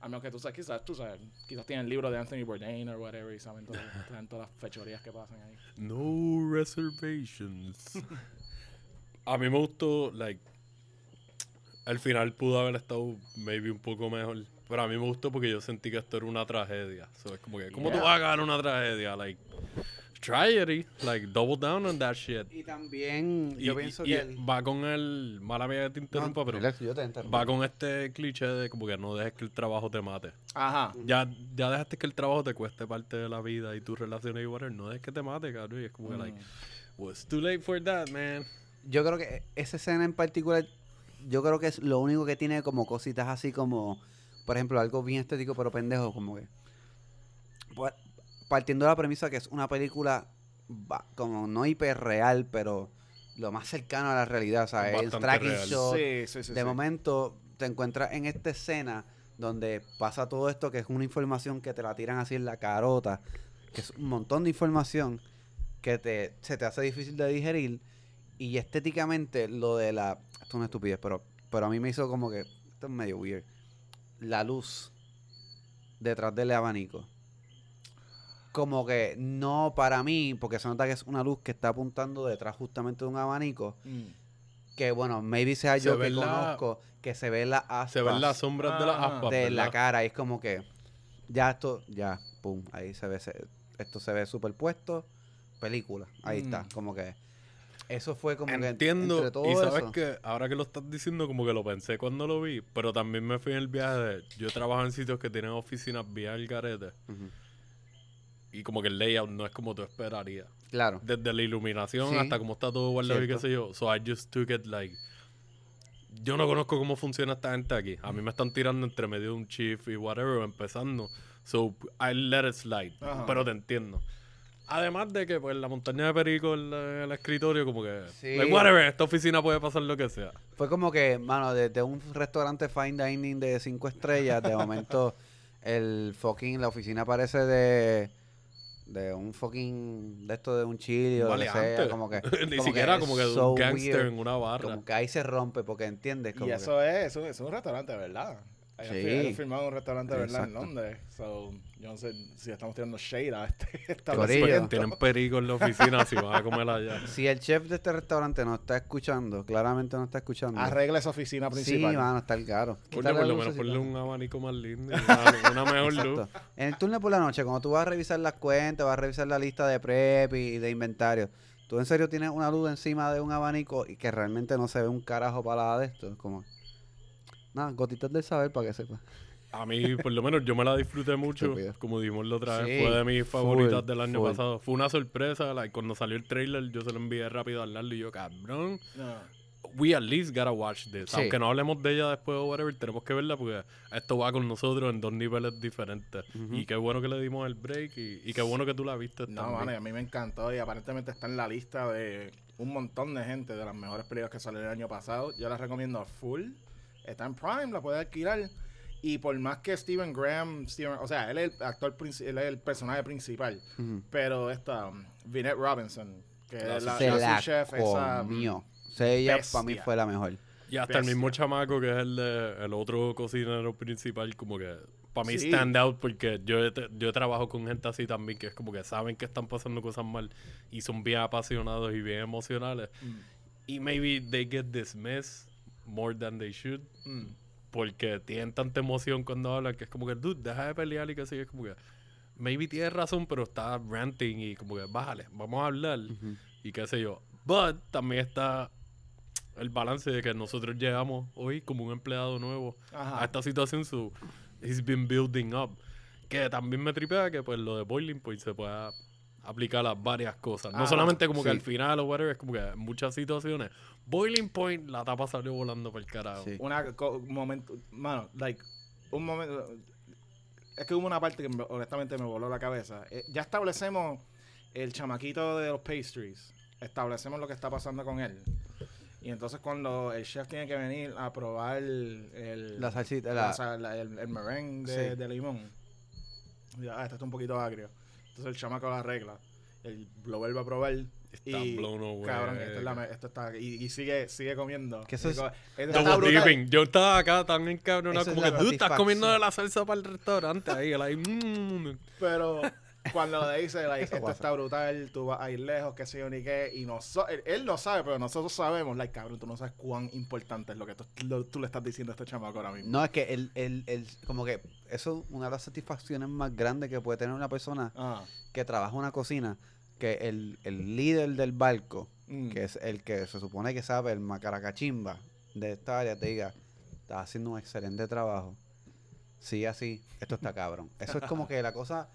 A menos que tú sabes, quizás, tú sabes, quizás tienen el libro de Anthony Bourdain o whatever y saben todas, las fechorías que pasan ahí. No reservations. A mí me gustó, like, al final pudo haber estado maybe un poco mejor. Pero a mí me gustó porque yo sentí que esto era una tragedia. So, es como que, ¿cómo tú Yeah. vas a ganar una tragedia? Like, tragedy. Like, double down on that shit. Y también, Y, yo y- pienso y que... el- va con el. Mala mía que te interrumpa, No, pero. relax, yo te interrumpo. Va con este cliché de como que no dejes que el trabajo te mate. Ajá. Ya, ya dejaste que el trabajo te cueste parte de la vida y tus relaciones y whatever. No dejes que te mate, cabrón. Y es como que, like, well, it's too late for that, man. Yo creo que esa escena en particular, yo creo que es lo único que tiene como cositas así como, por ejemplo, algo bien estético pero pendejo, como que... pues, partiendo de la premisa que es una película como no hiperreal, pero lo más cercano a la realidad, ¿sabes? El Bastante tracking real. shot, Sí, sí, sí. de sí. momento te encuentras en esta escena donde pasa todo esto que es una información que te la tiran así en la carota, que es un montón de información que te, se te hace difícil de digerir y estéticamente lo de la... Esto es una estupidez, pero, pero a mí me hizo como que... Esto es medio weird. La luz detrás del abanico. Como que no para mí, porque se nota que es una luz que está apuntando detrás justamente de un abanico Mm. que bueno, maybe sea Se yo que la- conozco, que se ve la aspas Se ven las sombras de las Ah, aspas. de la cara y es como que ya esto, ya, pum, ahí se ve, se- esto se ve superpuesto, película, ahí está, Mm. como que eso fue como que entre Entiendo. Y sabes eso, que ahora que lo estás diciendo, como que lo pensé cuando lo vi. Pero también me fui en el viaje de. Yo trabajo en sitios que tienen oficinas vía el garete. Y como que el layout no es como tú esperarías. claro, Desde la iluminación Sí. hasta cómo está todo guardado y qué sé yo. So I just took it like. Yo no conozco cómo funciona esta gente aquí. A mí me están tirando entre medio de un chief y whatever, empezando. So I let it slide. Ajá. Pero te entiendo. Además de que, pues, la montaña de perico el escritorio, como que. Sí. like, whatever, esta oficina puede pasar lo que sea. Fue como que, mano, desde un restaurante fine dining de cinco estrellas, de momento el fucking, la oficina parece de de un fucking, de esto de un chili o lo que sea, como que Ni como siquiera es como que de so un gangster weird, en una barra. como que ahí se rompe porque entiendes como Y que- eso es, eso es un restaurante, ¿verdad? Sí. fi- ellos firmaron un restaurante, ¿verdad? En. Londres. So, yo no sé si estamos tirando shade a este establecimiento. Tienen perico en la oficina si vas a comer allá. si el chef de este restaurante no está escuchando, claramente no está escuchando. Arregla esa oficina sí, principal. mano, está el caro. Coño, Quítale por lo menos ponle un abanico más lindo. y Una, mejor luz. En el turno por la noche, cuando tú vas a revisar las cuentas, vas a revisar la lista de prep y de inventario, tú en serio tienes una luz encima de un abanico y que realmente no se ve un carajo para nada de esto. Es como, nada, gotitas del saber para que sepa. A mí, por lo menos, yo me la disfruté mucho. Como dijimos la otra vez, Sí, fue de mis favoritas full, del año full. pasado. Fue una sorpresa. like, cuando salió el trailer, yo se lo envié rápido al Larry y yo, cabrón. No. We at least gotta watch this. Sí. Aunque no hablemos de ella después o whatever, tenemos que verla porque esto va con nosotros en dos niveles diferentes. Y qué bueno que le dimos el break y, y qué bueno que tú la viste No, también. mano, y a mí me encantó y aparentemente está en la lista de un montón de gente de las mejores películas que salieron el año pasado. Yo la recomiendo a full. Está en Prime, la puedes alquilar. Y por más que Steven Graham, Steven- o sea, él es el actor, él es el personaje principal, pero esta um, Vinette Robinson, que La es la, se la la sous chef, esa, mm, comió. O sea, ella para mí fue la mejor. Y hasta el mismo chamaco que es el, de- el otro cocinero principal, como que para mí Sí. stand out porque yo, yo trabajo con gente así también que es como que saben que están pasando cosas mal y son bien apasionados y bien emocionales. Mm. Y maybe they get dismissed more than they should mm. porque tienen tanta emoción cuando hablan que es como que, dude, deja de pelear y que así. Es como que, maybe tienes razón, pero está ranting y como que, bájale, vamos a hablar y qué sé yo. But también está el balance de que nosotros llegamos hoy como un empleado nuevo Ajá. a esta situación, so he's been building up. Que también me tripea que pues lo de Boiling Point se pueda aplicar a varias cosas. No Ajá, solamente como que al final o whatever, es como que en muchas situaciones. Boiling Point, la tapa salió volando por el carajo. Sí. Una un momento, mano, like, un momento. Es que hubo una parte que me- honestamente me voló la cabeza. Eh, ya establecemos el chamaquito de los pastries. Establecemos lo que está pasando con él. Y entonces cuando el chef tiene que venir a probar el, el- La salsita, la la- sa- la- el, el merengue de, Sí. de limón. Y, ah, este está un poquito agrio. Entonces el chamaco lo arregla. Él lo vuelve a probar. Está y, blown away. cabrón, esto, es la me- esto está... Y, y sigue, sigue comiendo. Que eso es- Double. Yo estaba acá Esa es como la que, dude, estás comiendo de la salsa para el restaurante ahí. like, mm. Pero cuando le dice, like, esto pasa. está brutal, tú vas a ir lejos, qué sé yo ni qué, y noso- él, él lo sabe, pero nosotros sabemos, like, cabrón, tú no sabes cuán importante es lo que tú, lo- tú le estás diciendo a este chamaco ahora mismo. No, es que el, el, el, como que eso es una de las satisfacciones más grandes que puede tener una persona Ah, que trabaja en una cocina, que el, el líder del barco, mm. que es el que se supone que sabe el macaracachimba de esta área, te diga, estás haciendo un excelente trabajo. Sí, así, esto está cabrón. Eso es como que la cosa,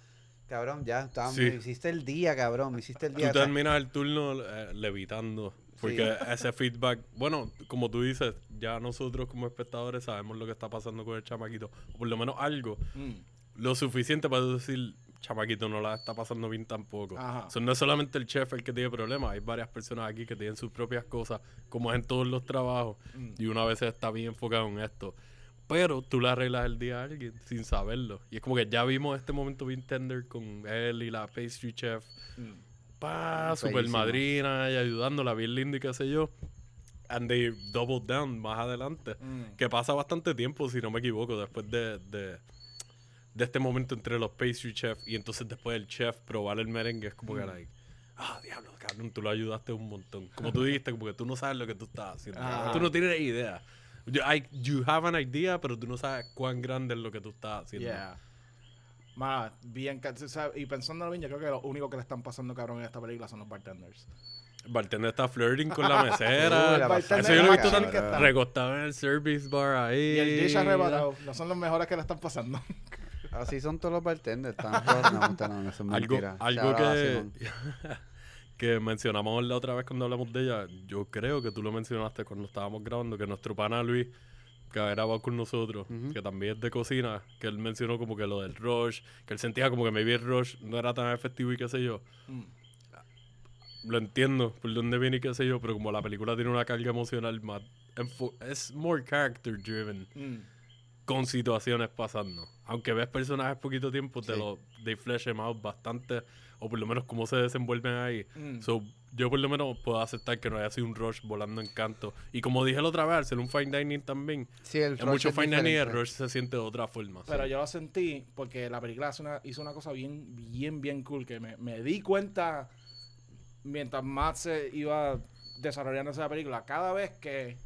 cabrón, ya está, Sí. me hiciste el día, cabrón, me hiciste el Tú día. sea, terminas el turno eh, levitando. Porque ese feedback, bueno, como tú dices, ya nosotros como espectadores sabemos lo que está pasando con el chamaquito. O por lo menos algo. Mm. Lo suficiente para decir, chamaquito no la está pasando bien tampoco. Ajá. So, no es solamente el chef el que tiene problemas. Hay varias personas aquí que tienen sus propias cosas, como es en todos los trabajos. Mm. Y una vez está bien enfocado en esto. Pero tú le arreglas el día a alguien sin saberlo. Y es como que ya vimos este momento bien tender con él y la pastry chef. Mm. Pa, super madrina y ayudándola bien linda y qué sé yo. And they doubled down más adelante. Mm. Que pasa bastante tiempo, si no me equivoco, después de, de, de este momento entre los pastry chef y entonces después el chef probar el merengue. Es como que, Mm. like, ah, diablo, cabrón, tú lo ayudaste un montón. Como tú dijiste, como que tú no sabes lo que tú estás haciendo. Tú no tienes idea. You, I- you have an idea, pero tú no sabes cuán grande es lo que tú estás haciendo. Yeah. Mano, bien, o sea, y pensándolo bien, yo creo que lo único que le están pasando cabrón en esta película son los bartenders. El bartender está flirting con la Uy, mesera. la bartender Eso yo lo he visto más tan está. recostado en el service bar ahí. Y el dish arrebatado, no son los mejores que le están pasando. Así son todos los bartenders. Están todos, no, no, no, eso es Algo, mentira. algo Shout out a que. que mencionamos la otra vez cuando hablamos de ella. Yo creo que tú lo mencionaste cuando estábamos grabando, que nuestro pana Luis que ha grabado con nosotros, Ujú. que también es de cocina, que él mencionó como que lo del rush, que él sentía como que maybe el rush no era tan efectivo y qué sé yo. Mm. Lo entiendo por dónde viene y qué sé yo, pero como la película tiene una carga emocional más... Es more character driven Mm. con situaciones pasando. Aunque ves personajes poquito tiempo, te Sí. lo... They flesh them out bastante, o por lo menos cómo se desenvuelven ahí. Mm. So, yo por lo menos puedo aceptar que no haya sido un rush volando en canto. Y como dije la otra vez, al ser un fine dining también, Sí, el en rush mucho es fine dining el rush se siente de otra forma. Pero sí. yo lo sentí porque la película hace una- hizo una cosa bien, bien, bien cool que me, me di cuenta mientras más se iba desarrollando esa película. Cada vez que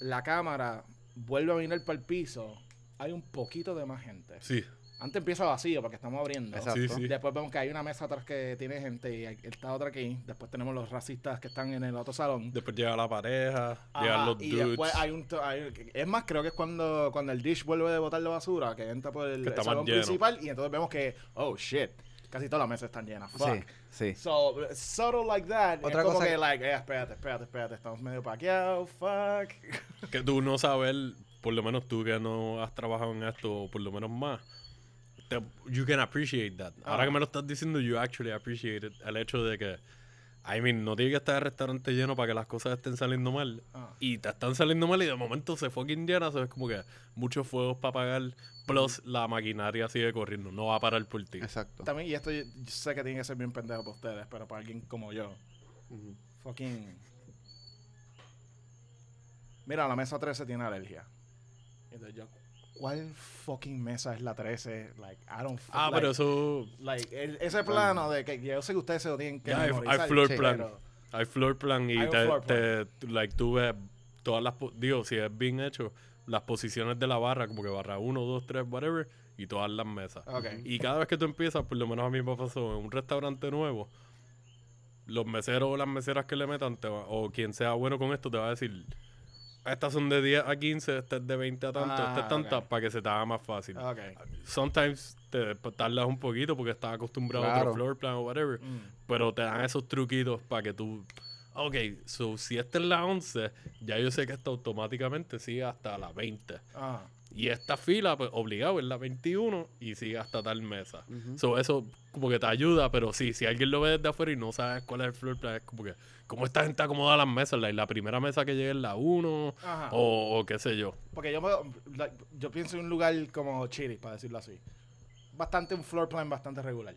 la cámara vuelve a venir para el piso, hay un poquito de más gente. Sí, Antes empieza vacío porque estamos abriendo. Exacto. sí, sí. Después vemos que hay una mesa atrás que tiene gente y hay- está otra aquí. Después tenemos los racistas que están en el otro salón. Después llega la pareja, Ajá, llegan los y dudes. después hay un... to- hay- es más, creo que es cuando, cuando el dish vuelve de botar la basura, que entra por el, salón lleno. principal y entonces vemos que, oh, shit, casi todas las mesas están llenas. Fuck. Sí, sí. So, subtle like that. Otra es como cosa que, que- like, eh, espérate, espérate, espérate, estamos medio paqueados, fuck. Que tú no sabes, por lo menos tú que no has trabajado en esto, por lo menos más, te- you can appreciate that. Ahora Ah. que me lo estás diciendo, you actually appreciate it. El hecho de que, I mean, no tiene que estar el restaurante lleno para que las cosas estén saliendo mal. Ah. Y te están saliendo mal y de momento se fucking llena. Eso es como que muchos fuegos para apagar, plus la maquinaria sigue corriendo. No va a parar por ti. Exacto. También, y esto yo yo sé que tiene que ser bien pendejo para ustedes, pero para alguien como yo, fucking... Mira, la mesa 13 tiene alergia. Entonces yo, ¿cuál fucking mesa es la 13? Like, I don't... Ah, like, pero eso... Like, el- ese plano de que yo sé que ustedes se lo tienen que hay- floor sí, plan. pero- Hay floor plan y te, like, tú ves todas las, digo, si es bien hecho, las posiciones de la barra, como que barra 1, 2, 3, whatever, y todas las mesas. Ok. Y cada vez que tú empiezas, por lo menos a mí me pasó en un restaurante nuevo, los meseros o las meseras que le metan, te va- o quien sea bueno con esto, te va a decir, estas son de 10 a 15, esta es de 20 a tanto, Ah, es tanta, ok. para que se te haga más fácil. Ok. Sometimes te pues, tardas un poquito porque estás acostumbrado a Claro. otro floor plan o whatever. Mm. Pero te dan esos truquitos para que tú. Ok, so si esta es la 11, ya yo sé que esta automáticamente sigue hasta la 20. Ah. Y esta fila, pues obligado, es la 21 y sigue hasta tal mesa. Ujú. So eso como que te ayuda, pero sí, si alguien lo ve desde afuera y no sabes cuál es el floor plan, es como que, ¿cómo esta gente acomoda las mesas? La, la primera mesa que llegue es la 1 Ajá. o, o qué sé yo. Porque yo, me, yo pienso en un lugar como Chile, para decirlo así. Bastante un floor plan bastante regular.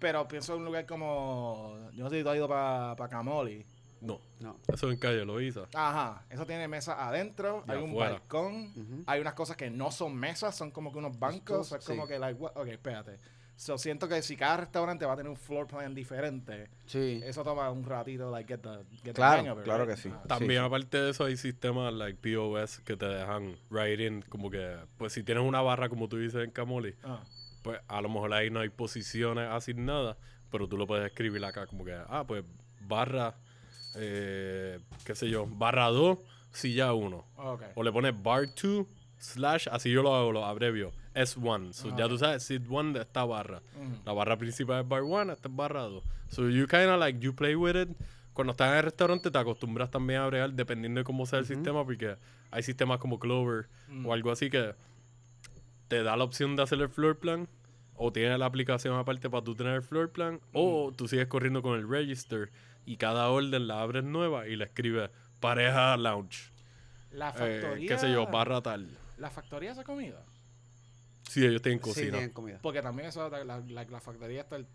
Pero pienso en un lugar como. Yo no sé si tú has ido para pa Camoli. No, No. eso en calle lo hizo. Ajá. Eso tiene mesa adentro, Y hay un balcón, hay unas cosas que no son mesas, son como que unos bancos. Es sí. como que, like, ok, espérate. So, siento que si cada restaurante va a tener un floor plan diferente, Sí. eso toma un ratito, like, get the, get the Claro, hang of it, claro right? que sí. Ah. También sí. aparte de eso hay sistemas like POS que te dejan write in como que pues si tienes una barra como tú dices en Camoli, Ah. pues a lo mejor ahí no hay posiciones asignadas, pero tú lo puedes escribir acá como que ah pues barra eh, qué sé yo, barra 2, silla 1 Ok. o le pones bar 2 slash así yo lo hago, lo abrevio S1, so Ah, ya ok. tú sabes sit 1 de esta barra. La barra principal es bar 1, esta es barra 2. So you kinda like, you play with it. Cuando estás en el restaurante te acostumbras también a bregar dependiendo de cómo sea el sistema, porque hay sistemas como Clover Mm. o algo así que te da la opción de hacer el floor plan, o tienes la aplicación aparte para tú tener el floor plan, o tú sigues corriendo con el register y cada orden la abres nueva y la escribes pareja lounge. La Eh, factoría. qué sé yo, barra tal. La factoría hace comida. Sí, ellos tienen Sí, cocina. tienen comida. Porque también eso, la, la, la factoría está el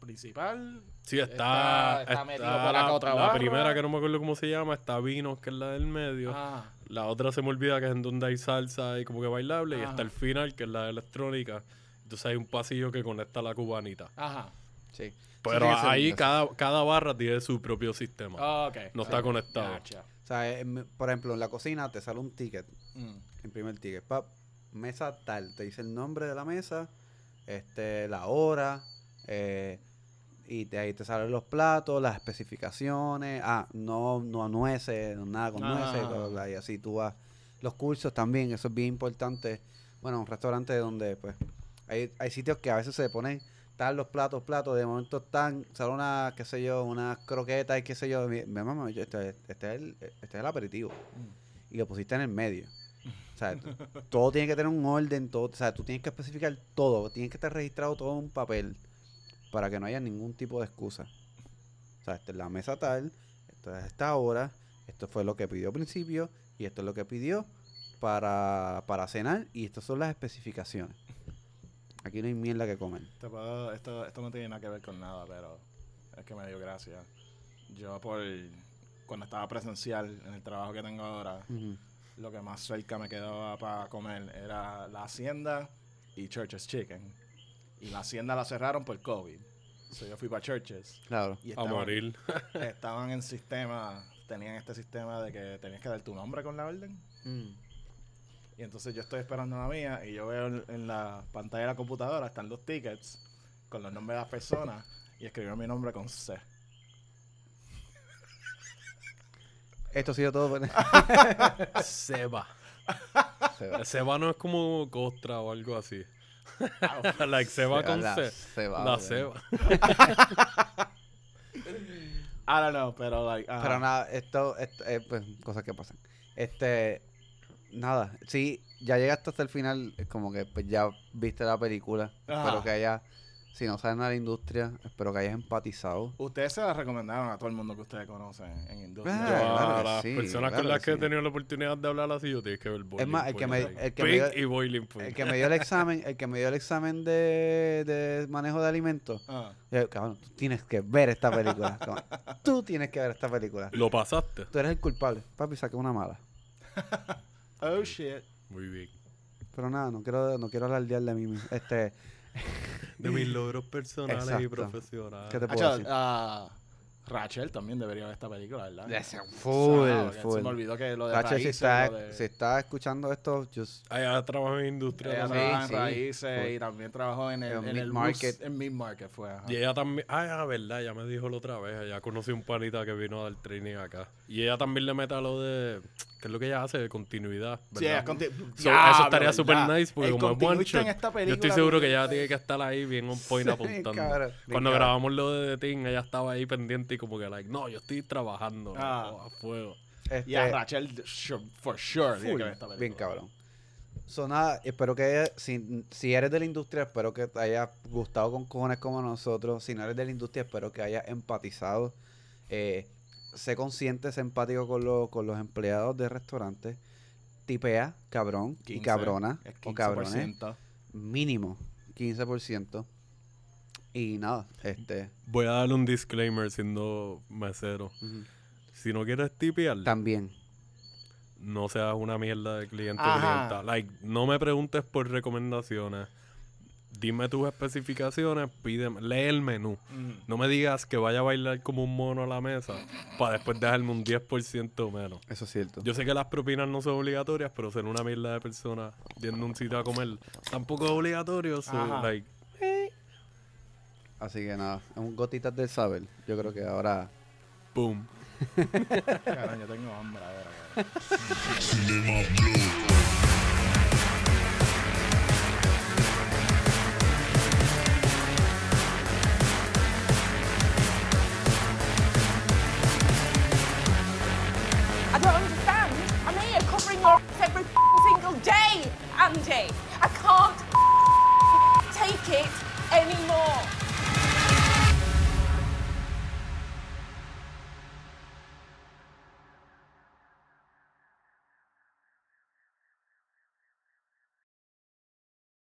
principal. Sí, está. Está- está metido está por la la, otra la barra. primera que no me acuerdo cómo se llama, está Vinos, que es la del medio. Ah, La otra se me olvida que es en donde hay salsa y como que bailable. Y está el final, que es la electrónica. Entonces hay un pasillo que conecta a la cubanita. ajá. Sí. Pero Sí, ahí cada, cada barra tiene su propio sistema. Ah, ok. No Sí. está conectado. Gotcha. O sea, en- por ejemplo, en la cocina te sale un ticket. Mm. El ticket. Pap, mesa tal. Te dice el nombre de la mesa, este, la hora, eh, y de ahí te salen los platos, las especificaciones. Ah, no, no nueces, no nada con Ah. nueces, bla, bla, bla, y así tú vas. Los cursos también, eso es bien importante. Bueno, un restaurante donde, pues, hay, hay sitios que a veces se ponen, están los platos, platos, de momento están, sale una, qué sé yo, unas croquetas y qué sé yo. Mi, mi mamá, este, este es el, este es el aperitivo. Y lo pusiste en el medio. O sea, t- todo tiene que tener un orden, todo, o sea, tú tienes que especificar todo, tiene que estar registrado todo en un papel para que no haya ningún tipo de excusa. O sea, esta es la mesa tal, esto es esta hora, esto fue lo que pidió al principio y esto es lo que pidió para, para cenar y estas son las especificaciones. Aquí no hay mierda que comer. Te puedo- esto, esto no tiene nada que ver con nada, pero es que me dio gracia. Yo por cuando estaba presencial en el trabajo que tengo ahora, Ujú. lo que más cerca me quedaba para comer era la hacienda y Church's Chicken. Y la hacienda la cerraron por COVID. So yo fui para Church's. Claro. Y A estaban, morir. estaban en sistema, tenían este sistema de que tenías que dar tu nombre con la orden. Mm. Y entonces yo estoy esperando la mía y yo veo en, en la pantalla de la computadora están los tickets con los nombres de las personas y escribieron mi nombre con C. Esto ha sido todo. Seba. Seba no es como costra o algo así. like Seba con la C. ceba, La. Seba. I don't know, pero like. Pero nada, esto, esto eh, pues, cosas que pasan. Este, nada, sí, ya llegaste hasta el final, es como que pues ya viste la película. Ajá. Espero que haya, si no saben nada de la industria, espero que hayas empatizado. Ustedes se la recomendaron a todo el mundo que ustedes conocen en industria. Ah, Yo claro a que las sí, personas claro con las que he tenido la oportunidad de hablar así, yo tienes que ver Boiling más, el que me- el que me dio- y Boiling Point. El que me dio el examen, el que me dio el examen de, de manejo de alimentos, Ah. yo, cabrón, tú tienes que ver esta película. cabrón. tú tienes que ver esta película. ¿Lo pasaste? Tú eres el culpable. Papi, saqué una mala. Oh shit. Muy bien. Pero nada, no quiero, no quiero alardear de mí mismo. Este, De mis logros personales y Exacto. profesionales. ¿qué te puedo decir? ah, Rachel también debería ver esta película, ¿verdad? Ese, full, Ah, porque full. Se me olvidó que lo de Rachel, si raíces, está, lo de- si está escuchando esto, just, Allá trabajo en industria. Ella trabaja en sí. raíces Full. y también trabajó en el, En en el mid-market. Roots- En mid-market fue. ajá. Y ella también, ah, ya, verdad, ya me dijo la otra vez, ella conoció un panita que vino a dar training acá. Y ella también le mete a lo de, ¿qué es lo que ella hace? De continuidad, Sí, ¿verdad? es conti- So, Diablo, eso estaría super ¿verdad? nice porque El como es one shot, yo estoy seguro que ella tiene que estar ahí bien on point Sí, apuntando. cabrón, Cuando cabrón. grabamos lo de The Thing, ella estaba ahí pendiente y como que like, no, yo estoy trabajando Ah. a fuego. este, Y a Rachel, sure- for sure, full, que ver esta película. bien cabrón. So, nada, espero que, si, si eres de la industria, espero que te haya gustado con cojones como nosotros. Si no eres de la industria, espero que hayas empatizado. Eh, sé consciente, sé empático con, los con los empleados de restaurantes. Tipea, cabrón y 15, cabrona o cabrones. 15%. Mínimo 15%. Y nada, este... Voy a darle un disclaimer siendo mesero. Si no quieres tipear, También. no seas una mierda de cliente o Ajá. clienta. Like, no me preguntes por recomendaciones. Dime tus especificaciones, pídeme, lee el menú. Mm. No me digas que vaya a bailar como un mono a la mesa para después dejarme un 10% menos. Eso es cierto. Yo sé que las propinas no son obligatorias, pero ser una mierda de persona yendo a un sitio a comer tampoco es obligatorio. so, like, Así que nada, un gotitas del saber. Yo creo que ahora... boom. Cabrón, yo tengo hambre ahora. Andy. I can't take it anymore.